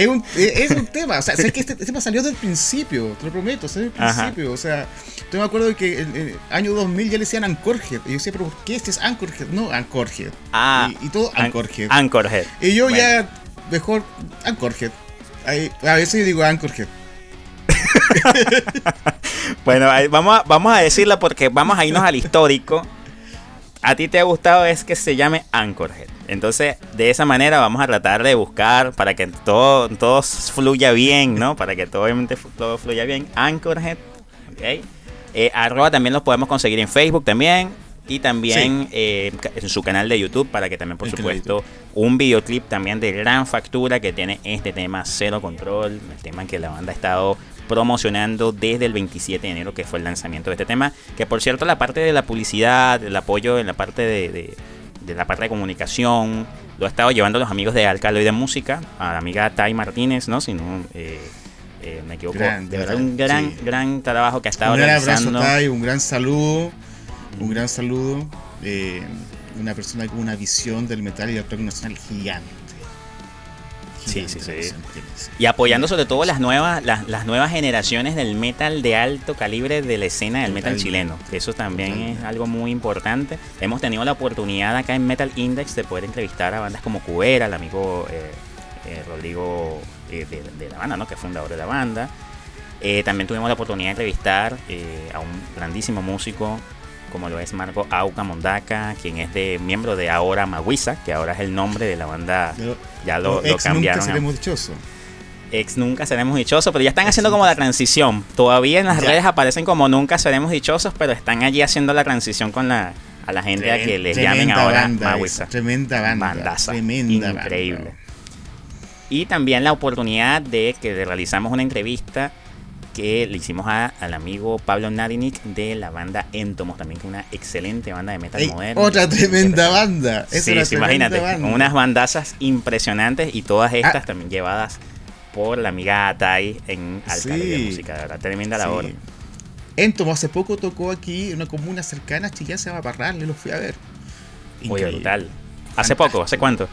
es un, es un tema, o sea, sé que este, tema salió del principio, te lo prometo, salió del principio, o sea, yo me acuerdo que en el año 2000 ya le decían Anchorhead, y yo decía, pero ¿por qué este es Anchorhead? No, Anchorhead. Ah. Y, todo Anchorhead. Anchorhead. Y yo ya mejor Anchorhead. a veces yo digo Anchorhead. bueno, vamos a, vamos a decirlo porque vamos a irnos al histórico. A ti te ha gustado es que se llame Anchorhead. Entonces, de esa manera vamos a tratar de buscar para que todo, todo fluya bien, ¿no? Para que todo, obviamente todo fluya bien. Anchorhead, ¿ok? Eh, arroba también los podemos conseguir en Facebook también y también eh, en su canal de YouTube para que también, por supuesto, un videoclip también de gran factura que tiene este tema Cero Control, el tema que la banda ha estado promocionando desde el 27 de enero, que fue el lanzamiento de este tema. Que por cierto, la parte de la publicidad, el apoyo en la parte de, la parte de comunicación, lo ha estado llevando los amigos de de Música, a la amiga Tai Martínez, ¿no? Si no eh, eh, me equivoco. de verdad, un gran, gran trabajo que ha estado un realizando. Un gran abrazo, Tai, un gran saludo un gran saludo. Eh, una persona con una visión del metal y del rock nacional gigante. Sí, sí, sí. Y apoyando sobre todo las nuevas, las, nuevas generaciones del metal de alto calibre de la escena del metal chileno. Eso también es algo muy importante. Hemos tenido la oportunidad acá en Metal Index de poder entrevistar a bandas como Cubera, el amigo eh, eh, Rodrigo de, la banda, ¿no? que es fundador de la banda. también tuvimos la oportunidad de entrevistar a un grandísimo músico como lo es Marco Auca Mondaca, quien es de miembro de ahora Maguisa, que ahora es el nombre de la banda. ya lo, lo cambiaron. Nunca seremos dichosos. Ex Nunca Seremos Dichosos, pero ya están haciendo como la transición. Todavía en las redes aparecen como Nunca Seremos Dichosos, pero están allí haciendo la transición con la, a la gente a que les llamen ahora Maguisa. Tremenda banda. Bandaza. Tremenda Increíble. Y también la oportunidad de que realizamos una entrevista que le hicimos al amigo Pablo Nadinic de la banda Entomos, también que una excelente banda de metal moderno. Otra tremenda banda. sí, imagínate, unas bandazas impresionantes y todas estas ah. también llevadas por la amiga Atai en Alcalde de Música, de verdad, tremenda labor. Entomo hace poco tocó aquí en una comuna cercana, Chillán, se llama Parral, le lo fui a ver. Muy brutal. ¿Hace poco? ¿Hace cuánto?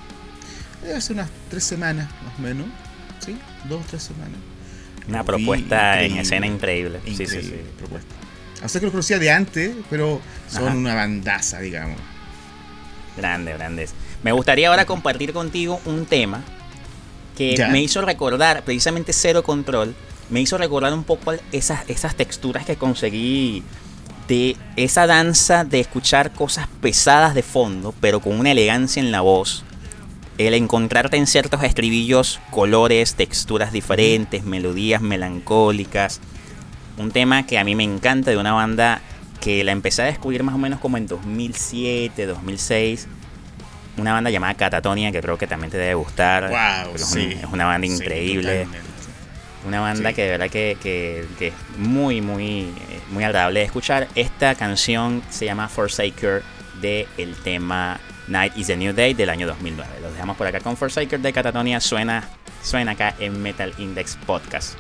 Hace unas tres semanas, más o menos. ¿Sí? Dos o tres semanas. Una propuesta en escena increíble. sí, sí, sí. Propuesta. O sea que lo conocía de antes, pero son una bandaza, digamos. Grande, grandes. Me gustaría ahora compartir contigo un tema que me hizo recordar, precisamente Cero Control, me hizo recordar un poco esas, esas texturas que conseguí de esa danza de escuchar cosas pesadas de fondo, pero con una elegancia en la voz el encontrarte en ciertos estribillos colores, texturas diferentes, melodías melancólicas. Un tema que a mí me encanta de una banda que la empecé a descubrir más o menos como en 2007, 2006. Una banda llamada Catatonia que creo que también te debe gustar. Wow, es, sí. es, una banda increíble. Una banda Sí. que de verdad que, que- que es muy, muy, muy agradable de escuchar. Esta canción se llama Forsaker de el tema Night is the New Day del año 2009. Los dejamos por acá con Forsaker de Catatonia. Suena, suena acá en Metal Index Podcast.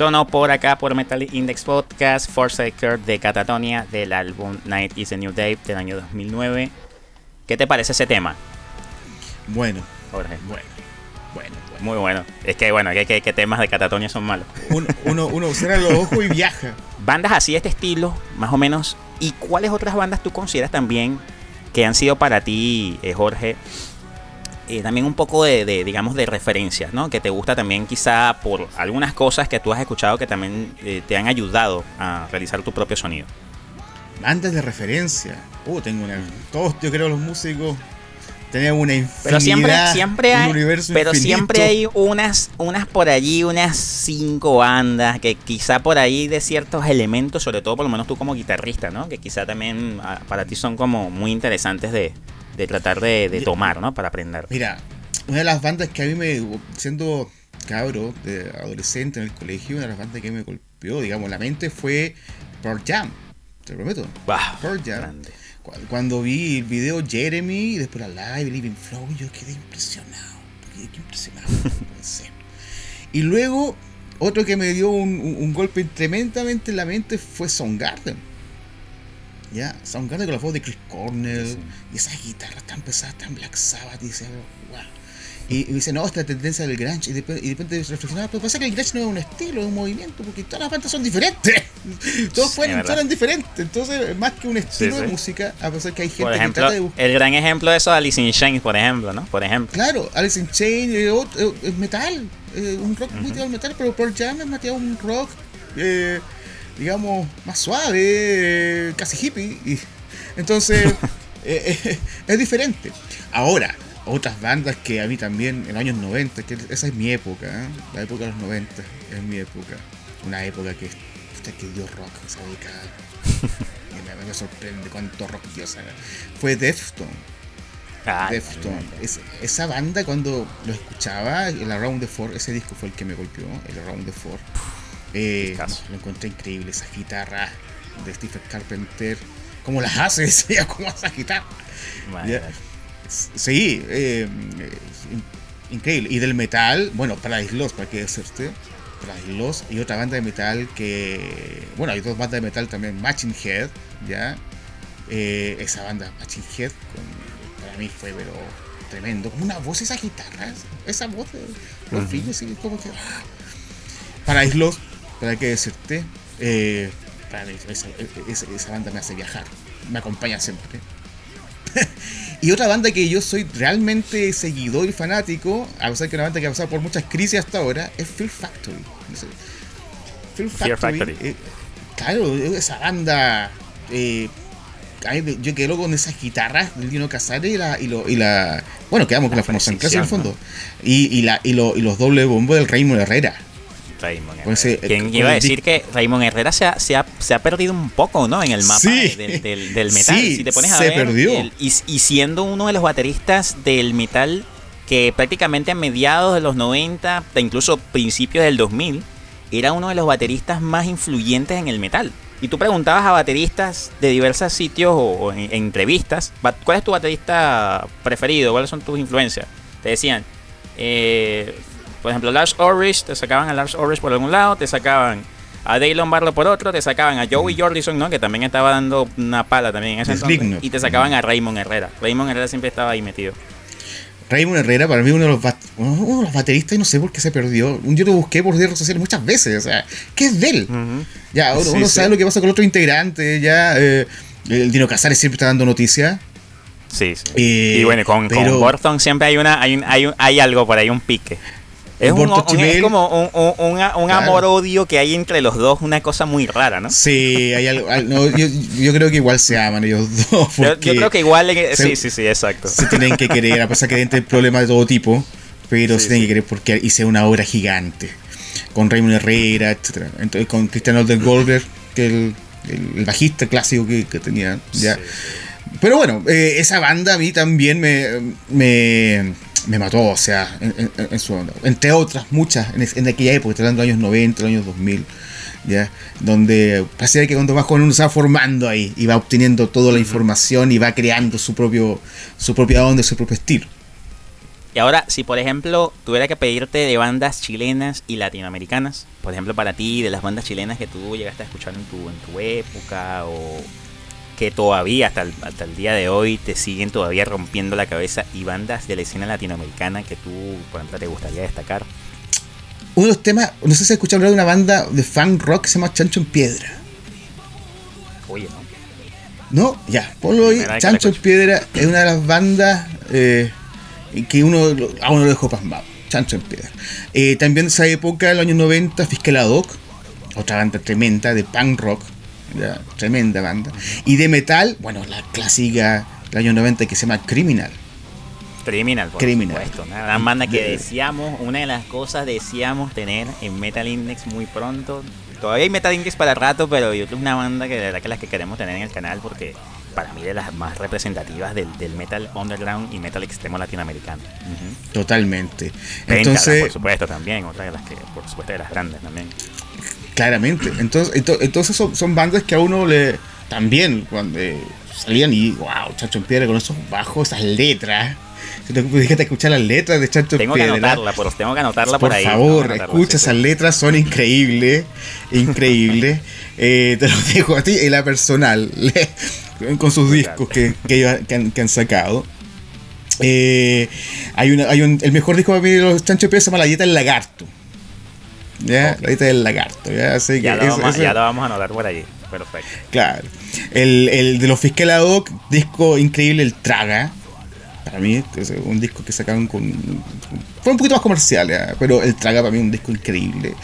Sonó por acá por Metal Index Podcast Forsaker de Catatonia del álbum Night is a New Day del año 2009. ¿Qué te parece ese tema, Bueno, Jorge? bueno, bueno, bueno. Muy bueno. Es que bueno, que, que- que temas de Catatonia son malos. Uno, uno, uno cierra los ojos y viaja. Bandas así de este estilo, más o menos. ¿Y cuáles otras bandas tú consideras también que han sido para ti, eh, Jorge? Eh, también un poco de, digamos, de referencias, ¿no? Que te gusta también quizá por algunas cosas que tú has escuchado que también eh, te han ayudado a realizar tu propio sonido. Bandas de referencia. Uh, tengo una. Todos, yo creo, los músicos Tenemos una infinidad, Pero siempre, siempre un hay, universo pero infinito. siempre hay unas, unas por allí, unas cinco bandas que quizá por ahí de ciertos elementos, sobre todo por lo menos tú como guitarrista, ¿no? Que quizá también ah, para ti son como muy interesantes de, de tratar de, de tomar, ¿no? Para aprender. Mira, una de las bandas que a mí me, siendo cabro, de adolescente en el colegio, una de las bandas que me golpeó, digamos, la mente fue Pearl Jam, te lo prometo. Bah, Pearl Jam. grande. Cu- Cuando vi el video Jeremy y después la live, Living Flow, yo quedé impresionado. Quedé impresionado. puede ser. Y luego, otro que me dio un, un- un golpe tremendamente en la mente fue Soundgarden. Ya, Soundgarden con la voz de Chris Cornell Sí. y esas guitarras tan pesadas, tan Black Sabbath. Y dice, wow. Y, y dice, no, esta tendencia del grunge. Y de, y de repente reflexionaba, pero pasa que el grunge no es un estilo, es un movimiento, porque todas las bandas son diferentes. Todos Sí, fueron, diferentes. Entonces, más que un estilo sí. de música, a pesar que hay gente Por que trata de buscar. el gran ejemplo de eso es Alice in Chains, por ejemplo, ¿no? Por ejemplo. Claro, Alice in Chains eh, eh, es metal, eh, un rock muy tirado al metal, pero Pearl Jam es más un rock, eh, digamos, más suave, eh, casi hippie. y- entonces, es diferente. Ahora, otras bandas que a mí también, en los años 90, que esa es mi época, ¿eh? la época de los 90, es mi época. Una época que, que dio rock esa década. Y me, me sorprende cuánto rock dio esa. Fue Deftones. Ah, Deftones. Es- esa banda cuando lo escuchaba, el Around the Four, ese disco fue el que me golpeó, el Around the Four. Eh, lo encontré increíble, esa guitarra de Stephen Carpenter. ¿Cómo las hace? Decía, ¿Cómo hace esa Sí, eh, in- increíble. Y del metal, bueno, Paradise Lost, para qué decirte. Paradise Lost y otra banda de metal que. Bueno, hay dos bandas de metal también, Matching Head, ¿ya? Eh, esa banda, Matching Head, con- para mí fue, pero tremendo. Como una voz, esas guitarras, esa voz de los Ujú. finos, así como que. ah. Lost, para qué decirte. Eh, para mí, esa, esa- esa banda me hace viajar, me acompaña siempre. Y otra banda que yo soy realmente seguidor y fanático, a pesar que es una banda que ha pasado por muchas crisis hasta ahora, es Fear Factory. Fear Factory. Eh, claro, esa banda. eh, yo quedé loco con esas guitarras del Dino Casares y la, y, lo- y la. Bueno, quedamos con La la clásica en el fondo. Y, y, la, y, lo- y los doble bombo del Raymond Herrera. Raymond ese- Herrera. ¿Quién con iba a el decir que Raymond Herrera se ha, se, ha, se ha perdido un poco, ¿no? En el mapa Sí. del, del- del metal. Sí, si te pones a se ver, perdió. el- y, y siendo uno de los bateristas del metal que prácticamente a mediados de los 90, e incluso principios del 2000, era uno de los bateristas más influyentes en el metal. Y tú preguntabas a bateristas de diversos sitios o, o en, en entrevistas, "Ba- ¿cuál es tu baterista preferido? ¿Cuáles son tus influencias? Te decían, eh, por ejemplo, Lars Ulrich, te sacaban a Lars Ulrich por algún lado, te sacaban a Dave Lombardo por otro, te sacaban a Joey Jordison, ¿no? Que también estaba dando una pala también en ese entonces, y te sacaban a Raymond Herrera. Raymond Herrera siempre estaba ahí metido. Raymond Herrera, para mí, uno de los, uno de los bateristas, y no sé por qué se perdió. Yo lo busqué por redes sociales muchas veces. O sea, ¿qué es de él? Ya, uno, Sí, uno sí. sabe lo que pasa con el otro integrante, ya. eh, el Dino Casares siempre está dando noticias. Sí, sí. Eh, y bueno, con, pero- con Burton siempre hay una hay, un- hay, un- hay algo por ahí, un pique. Es, un, es como un, un, Claro. amor-odio que hay entre los dos, una cosa muy rara, ¿no? Sí, hay algo. no, yo, yo creo que igual se aman ellos dos. Yo, creo que igual... se- sí, sí, sí, exacto. se tienen que querer, a pesar que dentro problemas de todo tipo, pero Sí, se tienen sí. que querer porque hice una obra gigante. Con Raymond Herrera, etcétera Entonces, con Christian Olden Goldberg, que el, el, el bajista clásico que, que tenía. Ya. Sí, Pero bueno, eh, esa banda a mí también me, me, me mató, o sea, en, en- en su onda. Entre otras, muchas, en, aquella época, los años 90, los años 2000, ¿ya? Donde parecía que cuando más joven uno se va formando ahí y va obteniendo toda la información y va creando su propio su propia onda, su propio estilo. Y ahora, si por ejemplo tuviera que pedirte de bandas chilenas y latinoamericanas, por ejemplo para ti, de las bandas chilenas que tú llegaste a escuchar en tu, en tu época o que todavía hasta el, hasta el día de hoy te siguen todavía rompiendo la cabeza y bandas de la escena latinoamericana que tú, por ejemplo, te gustaría destacar. Uno de los temas, no sé si has escuchado hablar de una banda de funk rock que se llama Chancho en Piedra. Oye, ¿no? ¿No? Ya, ponlo ahí. Chancho en. Piedra es una de las bandas eh, que uno a uno lo dejó pasmado. Chancho en Piedra. Eh, también de esa época, en los años 90, Fiscal Ad Hoc, otra banda tremenda de punk rock, tremenda banda. Y de metal, bueno, la clásica del año 90 que se llama Criminal. Criminal, por Criminal. supuesto. Una gran banda que De- deseamos, una de las cosas deseamos tener en Metal Index muy pronto. Todavía hay Metal Index para rato, pero yo creo que es una banda que de verdad que las que queremos tener en el canal porque para mí de las más representativas del, del metal underground y metal extremo latinoamericano. Totalmente. Pentagram, Entonces, por supuesto, también, otra de las que, por supuesto, de las grandes también. Claramente. Entonces, ento- entonces son, son bandas que a uno le. También, cuando eh, salían y. ¡Wow! Chacho en Piedra con esos bajos, esas letras. Si te dijiste escuchar las letras de Chacho en Tengo que Piedra. anotarla, por, tengo que anotarla por, Por ahí. favor, tengo que anotarla, escucha sí, esas sí. letras, son increíbles. Increíbles. Eh, te lo dejo a ti y la personal. con sus discos que, que, ellos- que han, que han sacado. Eh, hay una, hay un, el mejor disco para mí de los Chancho Piedra se llama La Dieta del Lagarto. ¿Ya? Ok. La Dieta del Lagarto. ¿ya? Así que Ya lo, vamos, ya lo vamos a anotar por allí. Perfecto. Claro. El, el de los Fiscal disco increíble, el Traga. Para mí, es un disco que sacaron con. Fue un poquito más comercial, ¿ya? pero el Traga para mí es un disco increíble.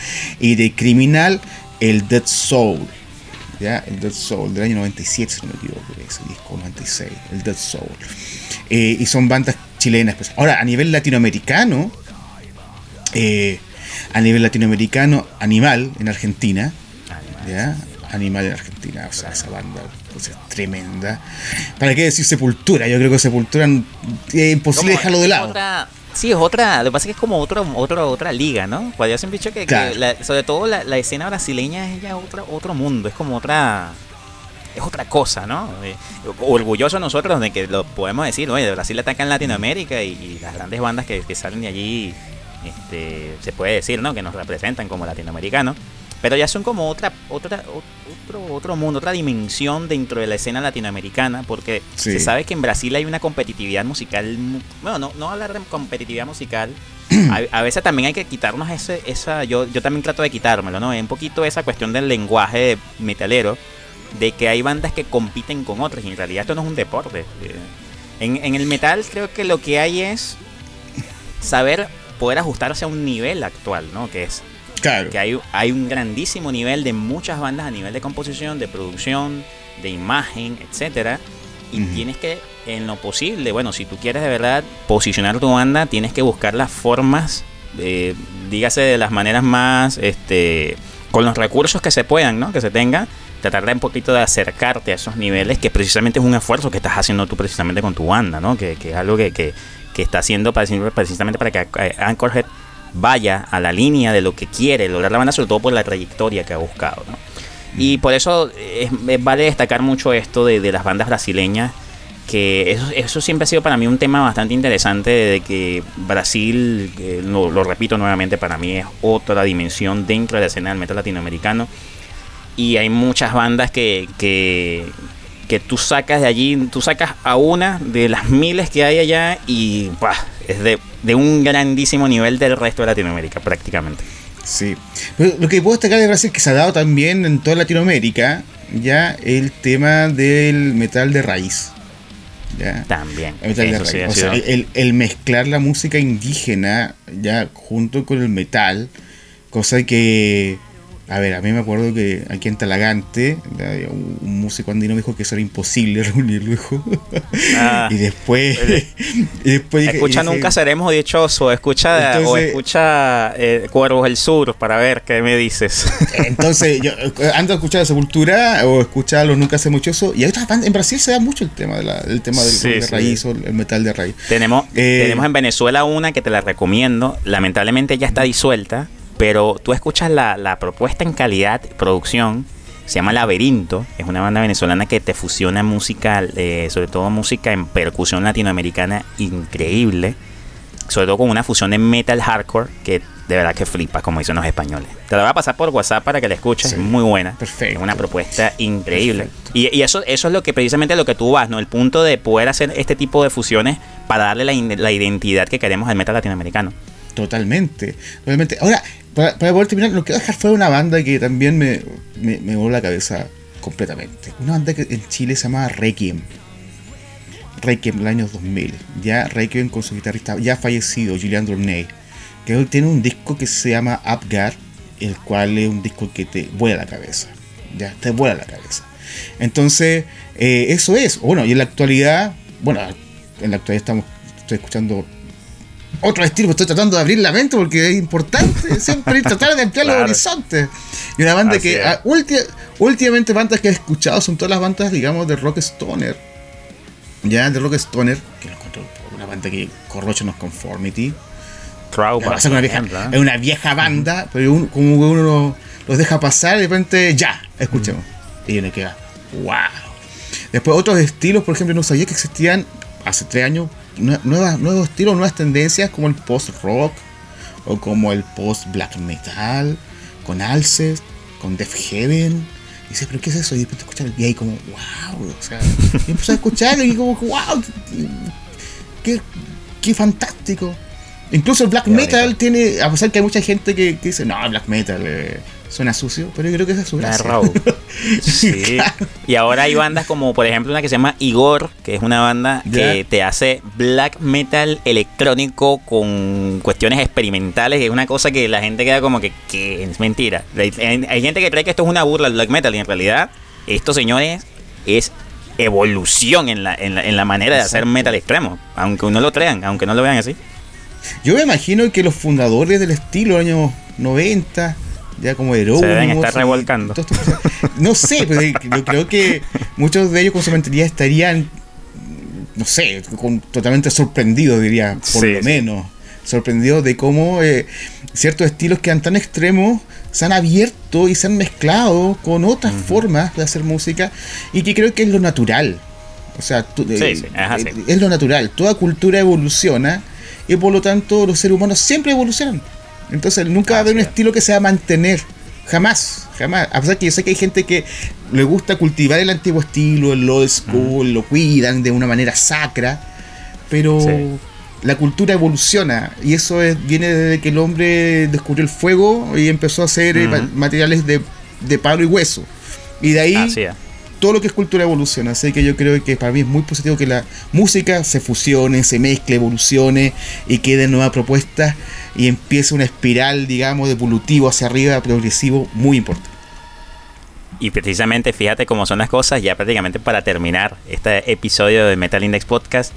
Y de Criminal, el Dead Soul. ¿ya? El Dead Soul del año 97, si no me equivoco, ese disco 96, el Dead Soul. Eh, y son bandas chilenas. pues. Ahora, a nivel latinoamericano, eh, a nivel latinoamericano, Animal en Argentina. Animal. ¿ya? Animal en Argentina, o sea, esa banda pues, es tremenda. ¿Para qué decir Sepultura? Yo creo que Sepultura es imposible Como- dejarlo de lado. otra- sí, es otra. Lo que pasa es que es como otro, otro, otra liga, ¿no? Pues yo siempre he dicho que, que Claro. la- sobre todo la, la escena brasileña es ya otro, otro mundo, es como otra. Es otra cosa, ¿no? Eh, orgullosos nosotros de que lo podemos decir, oye, Brasil ataca en Latinoamérica y, y las grandes bandas que, que salen de allí, este, se puede decir, ¿no? Que nos representan como latinoamericanos. Pero ya son como otra, otra, otro, otro mundo, otra dimensión dentro de la escena latinoamericana, porque Sí. se sabe que en Brasil hay una competitividad musical, mu- bueno, no, no hablar de competitividad musical, a, a veces también hay que quitarnos ese, esa, yo, yo también trato de quitármelo, ¿no? Un poquito esa cuestión del lenguaje metalero, de que hay bandas que compiten con otras, y en realidad esto no es un deporte. Eh, En, en el metal creo que lo que hay es saber poder ajustarse a un nivel actual, ¿no? Que es Claro. que hay, hay un grandísimo nivel de muchas bandas a nivel de composición, de producción, de imagen, etcétera. Y tienes que, en lo posible, bueno, si tú quieres de verdad posicionar tu banda, tienes que buscar las formas, eh, dígase de las maneras más, este, con los recursos que se puedan, ¿no? Que se tengan, tratar de un poquito de acercarte a esos niveles, que precisamente es un esfuerzo que estás haciendo tú precisamente con tu banda, ¿no? Que, que es algo que, que, que está haciendo precisamente para que eh, Anchorhead vaya a la línea de lo que quiere lograr la banda, sobre todo por la trayectoria que ha buscado. ¿no? Y por eso es- es- vale destacar mucho esto de, de las bandas brasileñas, que eso, eso siempre ha sido para mí un tema bastante interesante, de que Brasil, eh, lo, lo repito nuevamente, para mí es otra dimensión dentro de la escena del metal latinoamericano. Y hay muchas bandas que, que, que tú sacas de allí, tú sacas a una de las miles que hay allá y ¡pah! es de, de un grandísimo nivel del resto de Latinoamérica prácticamente. Sí. Pero lo que puedo destacar de Brasil que se ha dado también en toda Latinoamérica, ya el tema del metal de raíz. Ya. También. El metal de sí raíz. O sea, el mezclar la música indígena ya junto con el metal, cosa que, a ver, a mí me acuerdo que aquí en Talagante, un, músico andino me dijo que eso era imposible reunirlo, dijo. Ah. y después, y después Escucha dije, Nunca Seremos Dichoso, escucha o escucha eh, Cuervos del Sur para ver qué me dices. Entonces, yo ando a escuchar Sepultura o escuchar los Nunca Mucho Eso. Y hay otras bandas, en Brasil se da mucho el tema, de la- el tema del Sí, de sí. raíz o el metal de raíz. tenemos, Eh, tenemos en Venezuela una que te la recomiendo, lamentablemente ya está disuelta, pero tú escuchas la, la propuesta en calidad, producción, se llama Laberinto, es una banda venezolana que te fusiona música, eh, sobre todo música en percusión latinoamericana increíble, sobre todo con una fusión de metal hardcore que de verdad que flipas, como dicen los españoles. Te la voy a pasar por WhatsApp para que la escuches, Sí. es muy buena. Perfecto. Es una propuesta increíble. Y, y eso, eso es lo que precisamente lo que tú vas, ¿no? El punto de poder hacer este tipo de fusiones para darle la, la identidad que queremos al metal latinoamericano. Totalmente. Totalmente. Ahora, para, para poder terminar, no quiero dejar fuera una banda que también me, me, me voló la cabeza completamente. Una banda que en Chile se llama Requiem. Requiem, el año 2000. Ya Requiem con su guitarrista ya fallecido, Julian Dornay. Que hoy tiene un disco que se llama Upgar, el cual es un disco que te vuela la cabeza. Ya, te vuela la cabeza. Entonces, eh, eso es. Bueno, y en la actualidad, bueno, en la actualidad estamos estoy escuchando otro estilo, estoy tratando de abrir la mente porque es importante siempre tratar de ampliar Claro. los horizontes. Y una banda Así que es. ah, ulti- últimamente bandas que he escuchado son todas las bandas, digamos, de rock stoner. Ya, de rock stoner, que lo encuentro una banda que corrocha unos conformity. O sea, una vieja- es una vieja banda, pero uno- como que uno lo- los deja pasar y de repente ya, escuchemos. Y uno queda, wow. Después otros estilos, por ejemplo, no sabía que existían hace tres años nuevas, nuevos estilos, nuevas tendencias como el post-rock o como el post-black metal, con Alcest, con Def Heaven. Y dices, ¿pero qué es eso? Y después te escuchas y ahí como, wow. O sea, y empecé a escuchar y como, wow. Qué, qué fantástico. Incluso el black Qué metal bonito. tiene, a pesar que hay mucha gente que, que dice, no, black metal eh, suena sucio, pero yo creo que esa es su gracia. Sí. Y ahora hay bandas como, por ejemplo, una que se llama Igor, que es una banda que te hace black metal electrónico con cuestiones experimentales. Es una cosa que la gente queda como que, que es mentira. Hay, hay gente que cree que esto es una burla del black metal y en realidad, esto, señores, es evolución en la, en la, en la manera de hacer metal extremo. Aunque no lo crean, aunque no lo vean así. Yo me imagino que los fundadores del estilo, años 90, ya como Euro. Se deben estar revolcando. No sé, pero yo creo que muchos de ellos con su mentalidad estarían, no sé, con- totalmente sorprendidos, diría, por Sí, lo menos. Sorprendidos de cómo eh, ciertos estilos que eran tan extremos se han abierto y se han mezclado con otras formas de hacer música y que creo que es lo natural. O sea, tú- Sí, eh, sí, eh, es lo natural. Toda cultura evoluciona y por lo tanto los seres humanos siempre evolucionan. Entonces nunca va a haber un estilo que se va a mantener. Jamás, jamás. A pesar que yo sé que hay gente que le gusta cultivar el antiguo estilo, el old school, lo cuidan de una manera sacra, pero Sí. la cultura evoluciona y eso es- viene desde que el hombre descubrió el fuego y empezó a hacer eh, ma- materiales de, de palo y hueso. Y de ahí. Todo lo que es cultura evoluciona. Así que yo creo que para mí es muy positivo que la música se fusione, se mezcle, evolucione y queden nuevas propuestas y empiece una espiral, digamos, de evolutivo hacia arriba, progresivo, muy importante. Y precisamente, fíjate cómo son las cosas, ya prácticamente para terminar este episodio de Metal Index Podcast.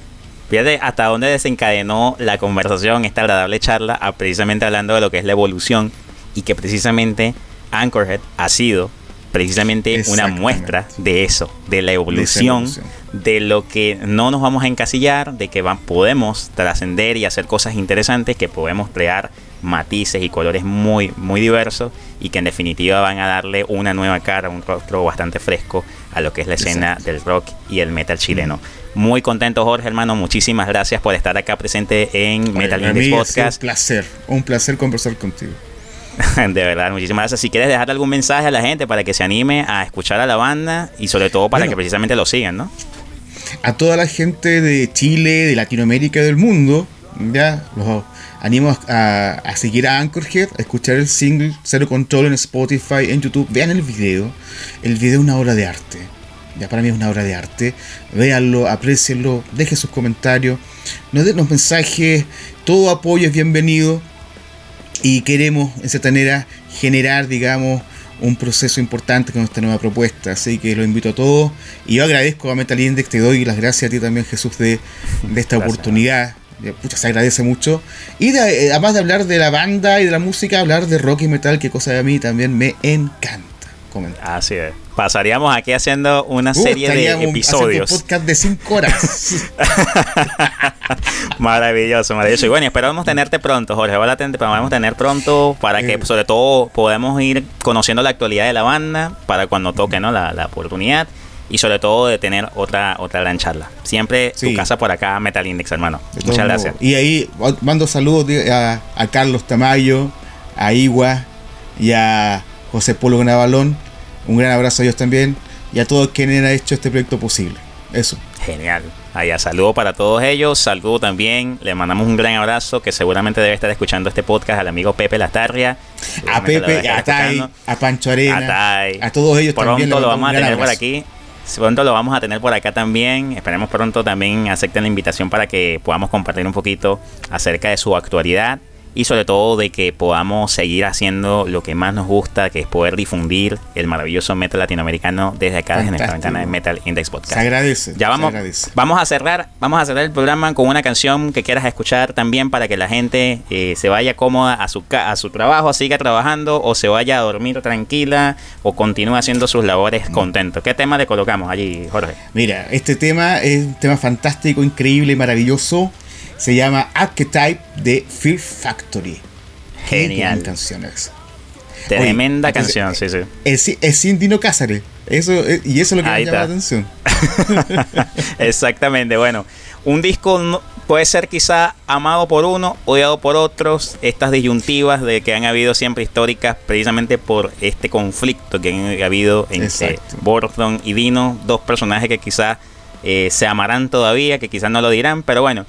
Fíjate hasta dónde desencadenó la conversación, esta agradable charla, precisamente hablando de lo que es la evolución y que precisamente Anchorhead ha sido precisamente una muestra de eso, de la evolución, evolución. de lo que no nos vamos a encasillar, de que podemos trascender y hacer cosas interesantes, que podemos crear matices y colores muy, muy diversos y que en definitiva van a darle una nueva cara, un rostro bastante fresco a lo que es la escena Exacto. del rock y el metal chileno. Muy contento, Jorge, hermano. Muchísimas gracias por estar acá presente en Metal Index Podcast. Un placer, un placer conversar contigo. De verdad, muchísimas gracias. Si quieres dejar algún mensaje a la gente para que se anime a escuchar a la banda y sobre todo para Bueno. que precisamente lo sigan, ¿no? A toda la gente de Chile, de Latinoamérica y del mundo, ya los animo a, a seguir a Anchorhead, a escuchar el single Cero Control en Spotify, en YouTube. Vean el video. El video es una obra de arte. Ya para mí es una obra de arte. Véanlo, aprecienlo, dejen sus comentarios, nos den los mensajes. Todo apoyo es bienvenido. Y queremos, en cierta manera, generar, digamos, un proceso importante con esta nueva propuesta. Así que lo invito a todos. Y yo agradezco a Metal Index, te doy las gracias a ti también, Jesús, de, de esta Gracias. oportunidad. Pucha, se agradece mucho. Y de- eh, además de hablar de la banda y de la música, hablar de rock y metal, que cosa de a mí también me encanta. Comentar. Así es. Pasaríamos aquí haciendo una Uh, serie de episodios. un podcast de 5 horas. maravilloso, maravilloso. Y bueno, esperamos tenerte pronto, Jorge. Ojalá te podamos tener pronto para que, Eh. sobre todo, podamos ir conociendo la actualidad de la banda para cuando toque ¿no? la, la oportunidad y sobre todo de tener otra otra gran charla. Siempre Sí. tu casa por acá, Metal Index, hermano. De Muchas gracias. Y ahí mando saludos a, a Carlos Tamayo, a Igua y a José Polo Grabalón. Un gran abrazo a ellos también y a todos quienes han hecho este proyecto posible. Eso. Genial. Allá, saludo para todos ellos. Saludo también. Le mandamos un gran abrazo que seguramente debe estar escuchando este podcast al amigo Pepe Latarria. A Pepe, a Tai, a Pancho Arena, A Tai. a todos ellos Pronto también. lo vamos a tener por aquí. Pronto lo vamos a tener por acá también. Esperemos pronto también acepten la invitación para que podamos compartir un poquito acerca de su actualidad y sobre todo de que podamos seguir haciendo lo que más nos gusta, que es poder difundir el maravilloso metal latinoamericano desde acá, desde nuestra ventana de Metal Index Podcast. Se agradece. Ya vamos, agradece. vamos a cerrar, vamos a cerrar el programa con una canción que quieras escuchar también para que la gente eh, se vaya cómoda a su a su trabajo, siga trabajando o se vaya a dormir tranquila o continúe haciendo sus labores contento. ¿Qué tema le colocamos allí, Jorge? Mira, este tema es un tema fantástico, increíble, maravilloso. Se llama Archetype de Fear Factory. Genial. gran canción es. Tremenda entonces, canción, sí, sí. Es, si- es sin Dino Cázares. Eso, es- y eso es lo que Ahí me llama la atención. Exactamente, bueno, un disco no- puede ser quizá amado por uno, odiado por otros, estas disyuntivas de que han habido siempre históricas precisamente por este conflicto que han habido entre Exacto. Borton y Dino, dos personajes que quizá eh, se amarán todavía, que quizá no lo dirán, pero bueno,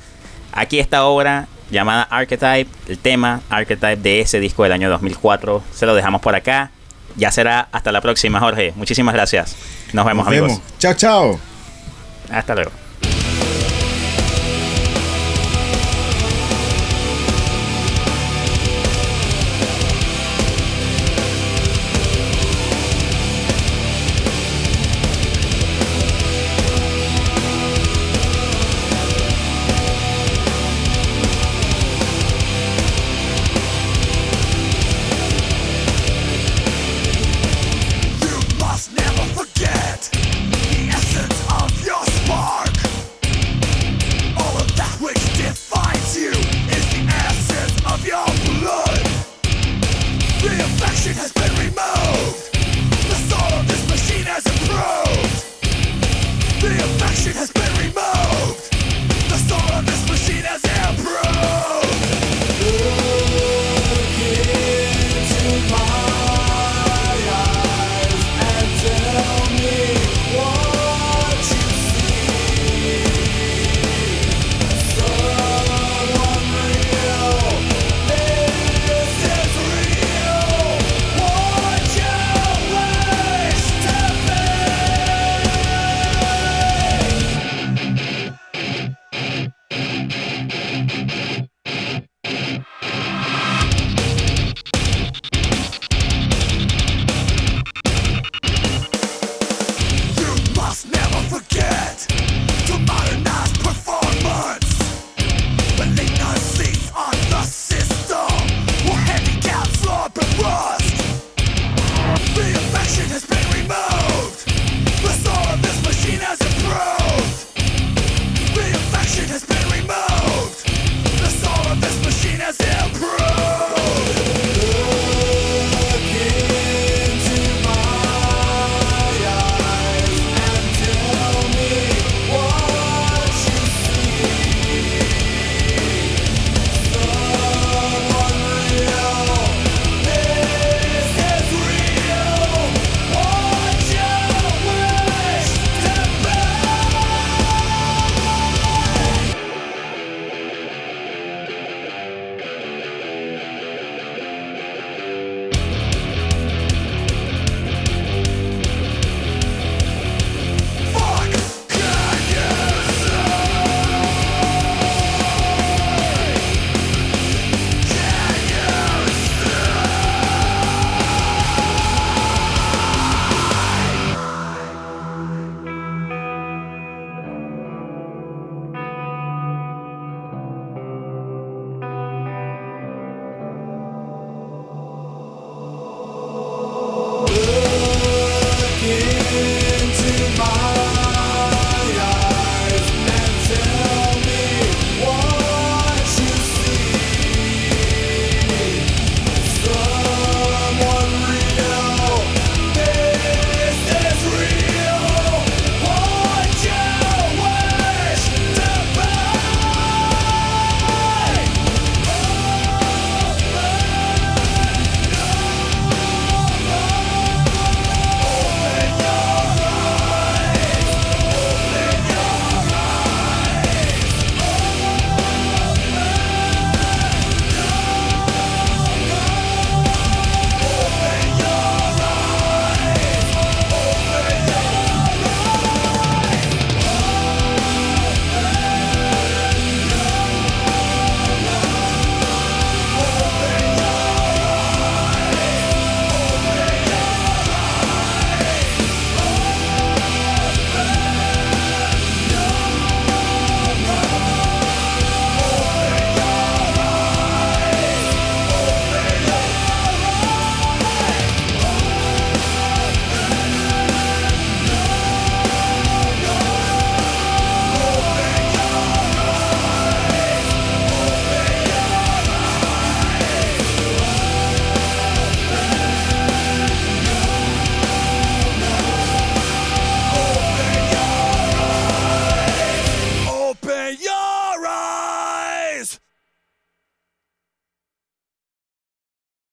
aquí esta obra llamada Archetype, el tema Archetype de ese disco del año 2004, se lo dejamos por acá. Ya será hasta la próxima, Jorge. Muchísimas gracias. Nos vemos, Nos amigos. vemos. Chao, chao. Hasta luego.